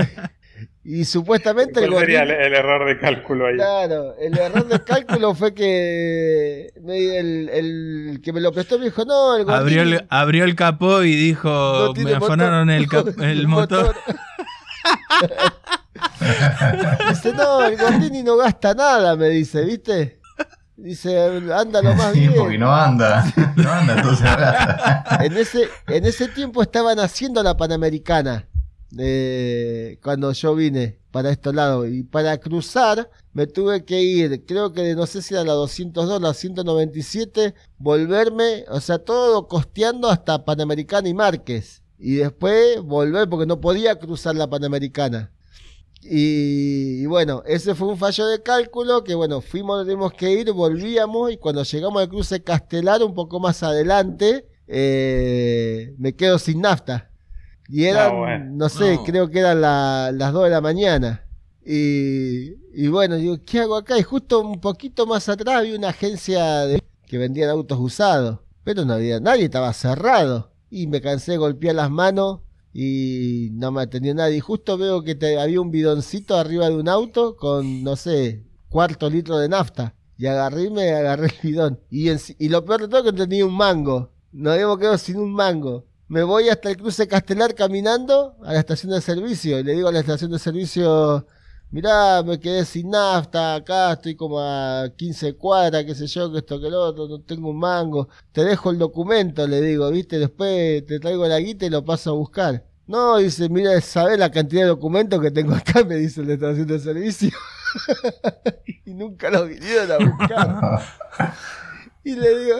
y supuestamente el ¿Cuál sería Gordini... el, el error de cálculo ahí? Claro, el error de cálculo fue que me- el, el que me lo prestó me dijo, no, el Abrió Gordini el, abrió el capó y dijo, no me afanaron el, cap- motor". el motor. dice, no, el Gordini no gasta nada, me dice, ¿viste? Dice, anda lo más Sí, bien. porque no anda. No anda, entonces. En ese, en ese tiempo estaban haciendo la Panamericana. eh, cuando yo vine para estos lados. Y para cruzar me tuve que ir, creo que de- no sé si era la 202, la 197, volverme, o sea, todo costeando hasta Panamericana y Márquez. Y después volver porque no podía cruzar la Panamericana. Y, y bueno, ese fue un fallo de cálculo que bueno, fuimos, tuvimos que ir, volvíamos y cuando llegamos al cruce Castelar un poco más adelante, eh, me quedo sin nafta. Y eran, Ah, bueno. no sé, No. creo que eran la- las 2 de la mañana. Y, y bueno, digo, ¿qué hago acá? Y justo un poquito más atrás había una agencia de, que vendían autos usados, pero no había nadie, estaba cerrado. Y me cansé de golpear las manos y no me atendió nadie. Y justo veo que te- había un bidoncito arriba de un auto con, no sé, cuarto litro de nafta. Y agarré agarré el bidón. Y, en- y lo peor de todo es que tenía un mango. Nos habíamos quedado sin un mango. Me voy hasta el cruce Castelar caminando a la estación de servicio. Y le digo a la estación de servicio, mirá, me quedé sin nafta, acá estoy como a 15 cuadras, qué sé yo, que esto, que lo otro, no tengo un mango. Te dejo el documento, le digo, viste, después te traigo la guita y lo paso a buscar. No, dice, mira, ¿sabes la cantidad de documentos que tengo acá? Me dice la estación de servicio. y nunca lo vinieron a buscar. Y le digo,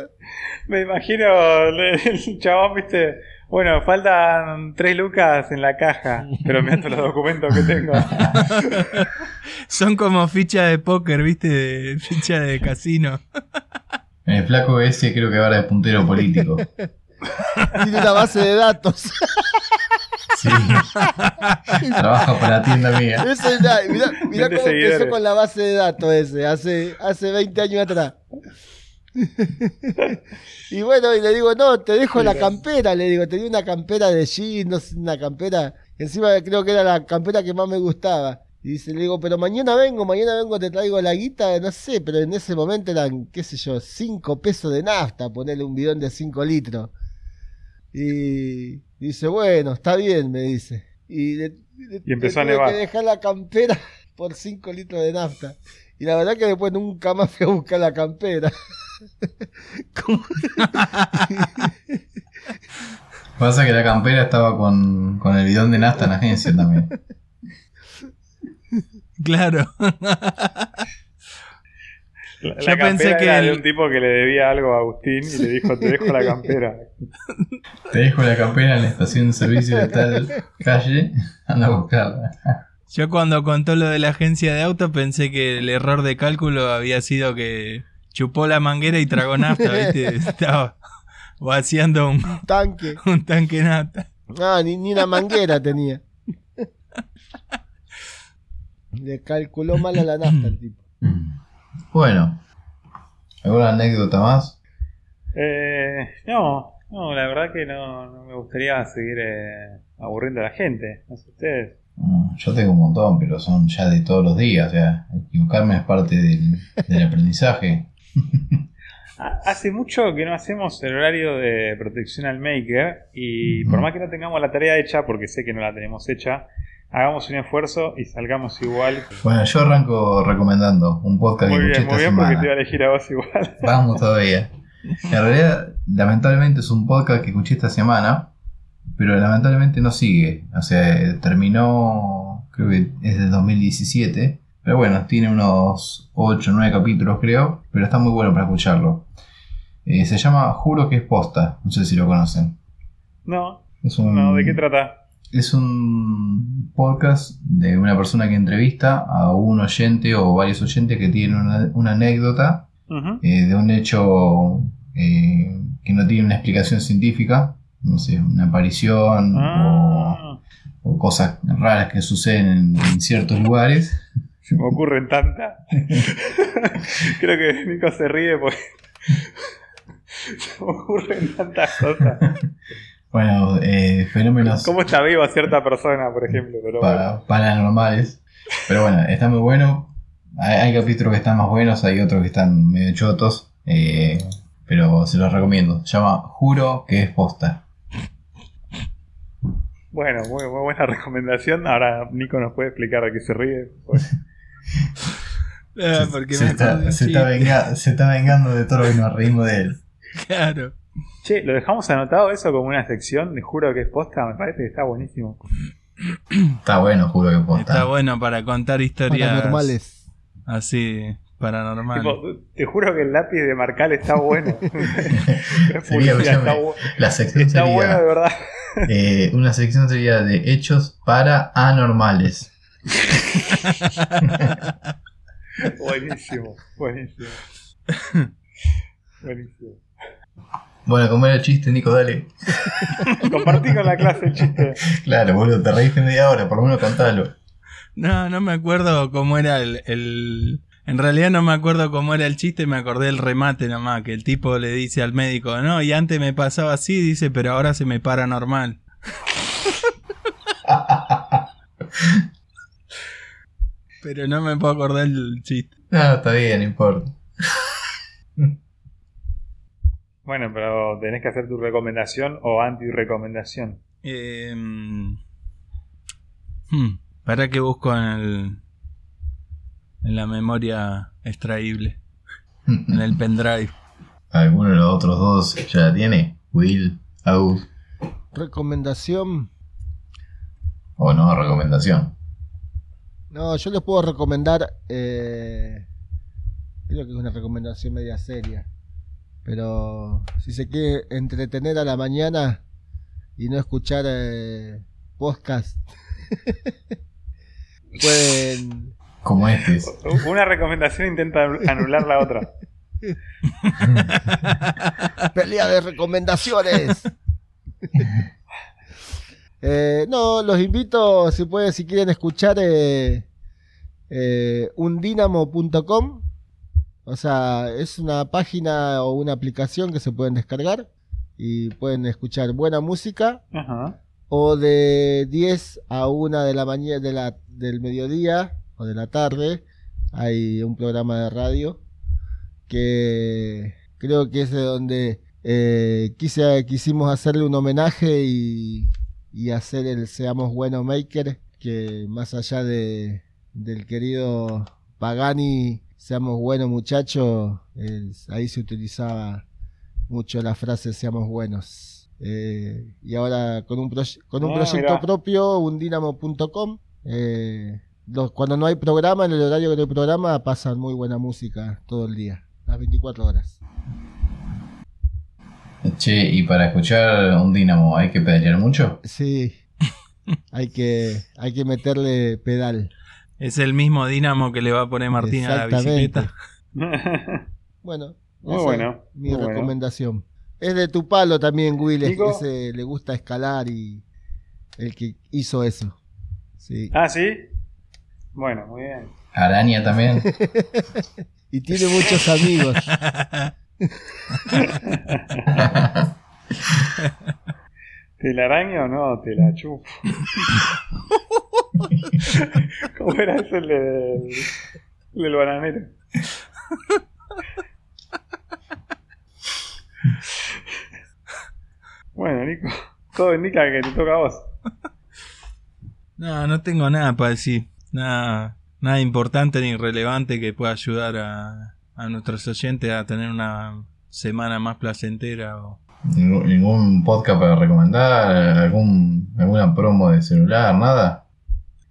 Me imagino el chabón, viste. Bueno, faltan tres lucas en la caja, pero me los documentos que tengo. Son como ficha de póker, ¿viste? De- ficha de casino. El flaco ese creo que ahora es puntero político. tiene una base de datos. Sí. Trabaja para la tienda mía. Ese mirá, mirá cómo empezó con la base de datos ese, hace, hace 20 años atrás. Y bueno, y le digo, no, te dejo la campera, le digo, tenía una campera de jeans, no sé, una campera, encima creo que era la campera que más me gustaba. Y dice, le digo, pero mañana vengo, mañana vengo, te traigo la guita, no sé, pero en ese momento eran, qué sé yo, 5 pesos de nafta, ponerle un bidón de 5 litros. Y dice, bueno, está bien, me dice. Y, le- le- Y empezó le a nevar. que dejar la campera por 5 litros de nafta. Y la verdad que después nunca más fui a buscar la campera. Como- Pasa que la campera estaba con, con el bidón de nafta en la agencia también. Claro. La, Yo la pensé campera que era de un tipo que le debía algo a Agustín y le dijo, te dejo la campera. Te dejo la campera en la estación de servicio de tal calle. Anda a buscarla. Yo cuando contó lo de la agencia de autos pensé que el error de cálculo había sido que chupó la manguera y tragó nafta, ¿viste? Estaba vaciando un, tanque. un tanque nafta. Ah, ni, ni una manguera tenía. Le calculó mal a la nafta el tipo. Bueno. ¿Alguna anécdota más? Eh, no, no, la verdad que no, no me gustaría seguir eh, aburriendo a la gente. No sé ustedes. Mm, Yo tengo un montón, pero son ya de todos los días. O sea, equivocarme es parte del, del aprendizaje. Ha- Hace mucho que no hacemos el horario de protección al maker y por más que no tengamos la tarea hecha, porque sé que no la tenemos hecha, hagamos un esfuerzo y salgamos igual. Bueno, yo arranco recomendando un podcast Muy que escuché bien, muy esta bien, porque semana. te iba a elegir a vos igual. Vamos todavía. En realidad, lamentablemente es un podcast que escuché esta semana, pero lamentablemente no sigue. O sea, terminó, creo que es del 2017, Pero bueno, tiene unos 8 o 9 capítulos creo, pero está muy bueno para escucharlo. Eh, se llama Juro que es posta, no sé si lo conocen. No, Es un, no, ¿de qué trata? es un podcast de una persona que entrevista a un oyente o varios oyentes que tienen una, una anécdota eh, de un hecho eh, que no tiene una explicación científica, no sé, una aparición o, Ah, o cosas raras que suceden en, en ciertos lugares. Se me ocurren tantas. Creo que Nico se ríe porque se me ocurren tantas cosas. Bueno, eh, fenómenos ¿Cómo está viva cierta persona, por ejemplo? Pero bueno. para- paranormales. Pero bueno, está muy bueno. Hay, hay capítulos que están más buenos, hay otros que están medio chotos. eh, pero se los recomiendo. Se llama Juro que es posta. Bueno, muy, muy buena recomendación. Ahora Nico nos puede explicar a qué se ríe. Pues, Ah, Se- porque se, me acordé está, se, está chiste. venga- se está vengando de todo lo que nos reímos de él. Claro. Che, lo dejamos anotado eso como una sección. Les juro que es posta. Me parece que está buenísimo. Está bueno, juro que es posta. Está bueno para contar historias Paranormales. así, paranormales. Tipo, te juro que el lápiz de Marcal está bueno. Sería, está, bu- La sección está sería bueno de verdad. eh, una sección sería de hechos para anormales. Buenísimo, buenísimo. Buenísimo. Bueno, como era el chiste, Nico, dale. Compartí con la clase el chiste. Claro, boludo, te reíste media hora, por lo menos contalo. No, no me acuerdo cómo era el, el- En realidad no me acuerdo cómo era el chiste, me acordé el remate nomás, que el tipo le dice al médico, no, y antes me pasaba así, dice, pero ahora se me para normal. pero no me puedo acordar el chiste. No, está bien, no importa. Bueno, pero tenés que hacer tu recomendación o anti-recomendación. Eh, hmm, para que busco en el... En la memoria extraíble, en el pendrive. ¿Alguno de los otros dos ya la tiene? Will, Agus, Recomendación. o no, recomendación. No, yo les puedo recomendar. eh, creo que es una recomendación media seria. Pero si se quiere entretener a la mañana y no escuchar eh, podcast, pueden. Como este. Una recomendación intenta anular la otra. Pelea de recomendaciones. Eh, no, los invito, si pueden, si quieren escuchar eh, eh, undinamo.com. O sea, es una página o una aplicación que se pueden descargar y pueden escuchar buena música Ajá. o de 10 a 1 de la mañana de la, del mediodía o de la tarde hay un programa de radio que creo que es de donde eh, quise, quisimos hacerle un homenaje y, y hacer el Seamos Bueno Maker que más allá de, del querido Pagani Seamos Buenos muchachos ahí se utilizaba mucho la frase Seamos Buenos eh, y ahora con un, con un Ah, proyecto mirá. propio, undinamo.com, eh, los- cuando no hay programa, en el horario que no hay programa, pasan muy buena música todo el día, las 24 horas. Che, y para escuchar un dínamo hay que pedalear mucho. Sí, hay que, hay que meterle pedal. Es el mismo dínamo que le va a poner Martín a la Exactamente. bicicleta. Bueno, Muy esa bueno, es mi muy bueno. recomendación. Es de tu palo también, Will, ese le gusta escalar y el que hizo eso. Sí. ah, sí. Bueno, muy bien. Araña también. Y tiene muchos amigos. ¿Te la araño o no? Te la chupo. ¿Cómo era eso el del, el del bananero? Bueno, Nico, todo indica que te toca a vos. No, no tengo nada para decir. Nada, nada importante ni relevante que pueda ayudar a, a nuestros oyentes a tener una semana más placentera. O... Ningún, ningún podcast para recomendar, algún, alguna promo de celular, nada.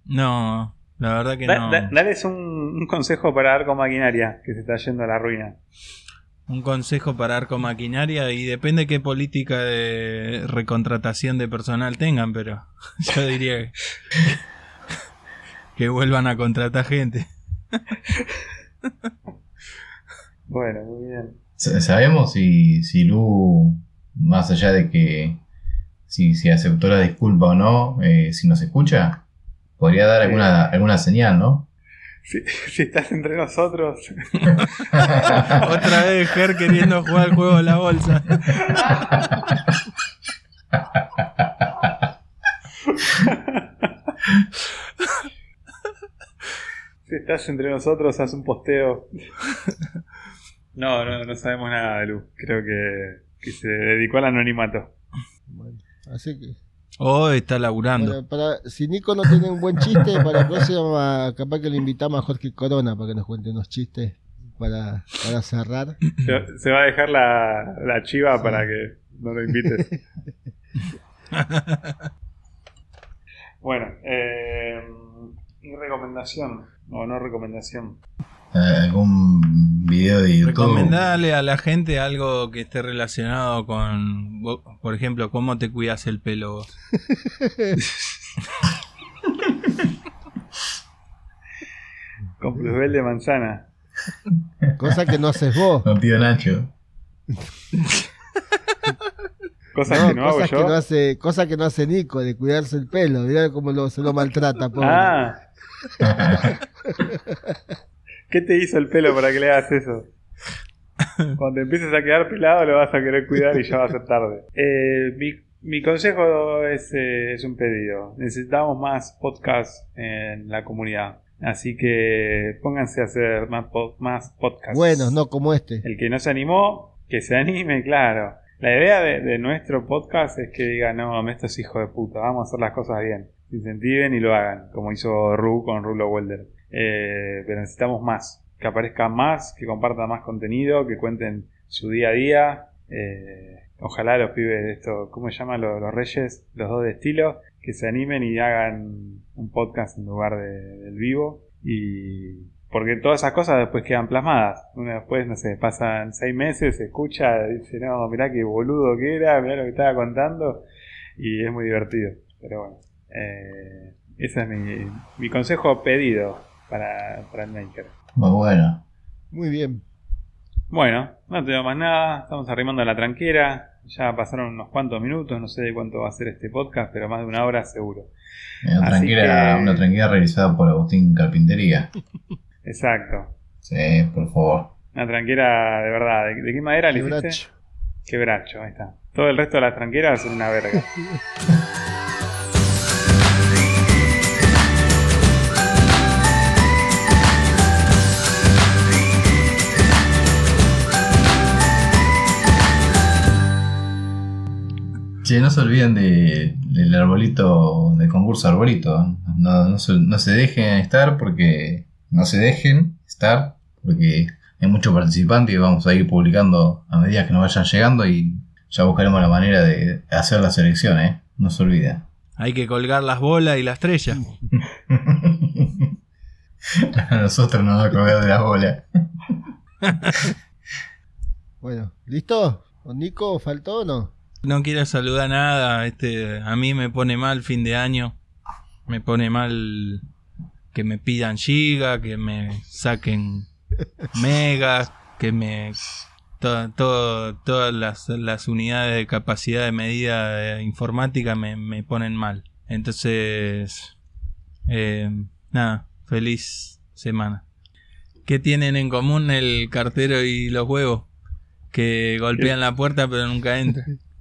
No, La verdad que Da- no. da- dales un, un consejo para Arco Maquinaria, que se está yendo a la ruina. Un consejo para Arco Maquinaria y depende qué política de recontratación de personal tengan, pero yo diría que, que vuelvan a contratar gente. Bueno, muy bien. Sa- ¿Sabemos si, si Lu, más allá de que si, si aceptó la disculpa o no, eh, si nos escucha? Podría dar alguna, alguna señal, ¿no? Si, si estás entre nosotros, Otra vez Ger queriendo jugar el juego de la bolsa. si estás entre nosotros, haz un posteo. No, no, no sabemos nada de Lu. Creo que, que se dedicó al anonimato. Bueno, así que. Oh, está laburando. Para, si Nico no tiene un buen chiste, para la próxima, capaz que le invitamos a Jorge Corona para que nos cuente unos chistes para, para cerrar. Se, se va a dejar la, la chiva para que no lo invites. bueno, eh, mi recomendación, o no recomendación. Eh, ¿Algún video de YouTube? Recomendale a la gente algo que esté relacionado con, por ejemplo, cómo te cuidas el pelo. vos. Con plusbel de manzana. Cosa que no haces vos. Con tío Nacho. Cosas No, que no hago cosas yo. que no hace, cosa que no hace Nico, de cuidarse el pelo. Mirá cómo lo, se lo maltrata, pobre. Ah, ¿qué te hizo el pelo para que le hagas eso? Cuando empieces a quedar pelado lo vas a querer cuidar y ya va a ser tarde. Eh, mi, mi consejo es, eh, es un pedido. Necesitamos más podcasts en la comunidad. Así que pónganse a hacer más, po- más podcasts. Buenos, no como este. El que no se animó, que se anime, claro. La idea de, de nuestro podcast es que digan, no, estos hijos de puta, vamos a hacer las cosas bien. Se incentiven y lo hagan, como hizo Ru con Rulo Welder. Eh, pero necesitamos más, que aparezcan más, que compartan más contenido, que cuenten su día a día. Eh, ojalá los pibes de esto, ¿cómo se llaman los, reyes? Los dos de estilo, que se animen y hagan un podcast en lugar de- del vivo. Y porque todas esas cosas después quedan plasmadas. Uno después, no sé, pasan seis meses, se escucha, dice, no, mirá qué boludo que era, mirá lo que estaba contando. Y es muy divertido. Pero bueno, eh, ese es mi, mi consejo pedido para, para el Maker. Muy bueno. Muy bien. Bueno, no tengo más nada, estamos arrimando a la tranquera. Ya pasaron unos cuantos minutos, no sé de cuánto va a ser este podcast, pero más de una hora seguro. Una tranquera, que- una tranquera realizada por Agustín Carpintería. Exacto. Sí, por favor. Una tranquera de verdad. ¿De, de qué madera le hiciste? Quebracho. Quebracho, ahí está. Todo el resto de las tranqueras son una verga. Che, no se olviden de, del arbolito, del concurso arbolito. No, no, se, no se dejen estar porque. No se dejen estar porque hay muchos participantes y vamos a ir publicando a medida que nos vayan llegando y ya buscaremos la manera de hacer la selección, ¿eh? No se olviden. Hay que colgar las bolas y la estrella. a nosotros nos va a colgar de la bola. Bueno, ¿listo? ¿O Nico faltó o no? No quiero saludar nada. Este, a mí me pone mal fin de año. Me pone mal que me pidan giga, que me saquen megas, que me todo- todas las, las unidades de capacidad de medida de informática me, me ponen mal. Entonces, eh, nada, feliz semana. ¿Qué tienen en común el cartero y los huevos? Que golpean la puerta pero nunca entran.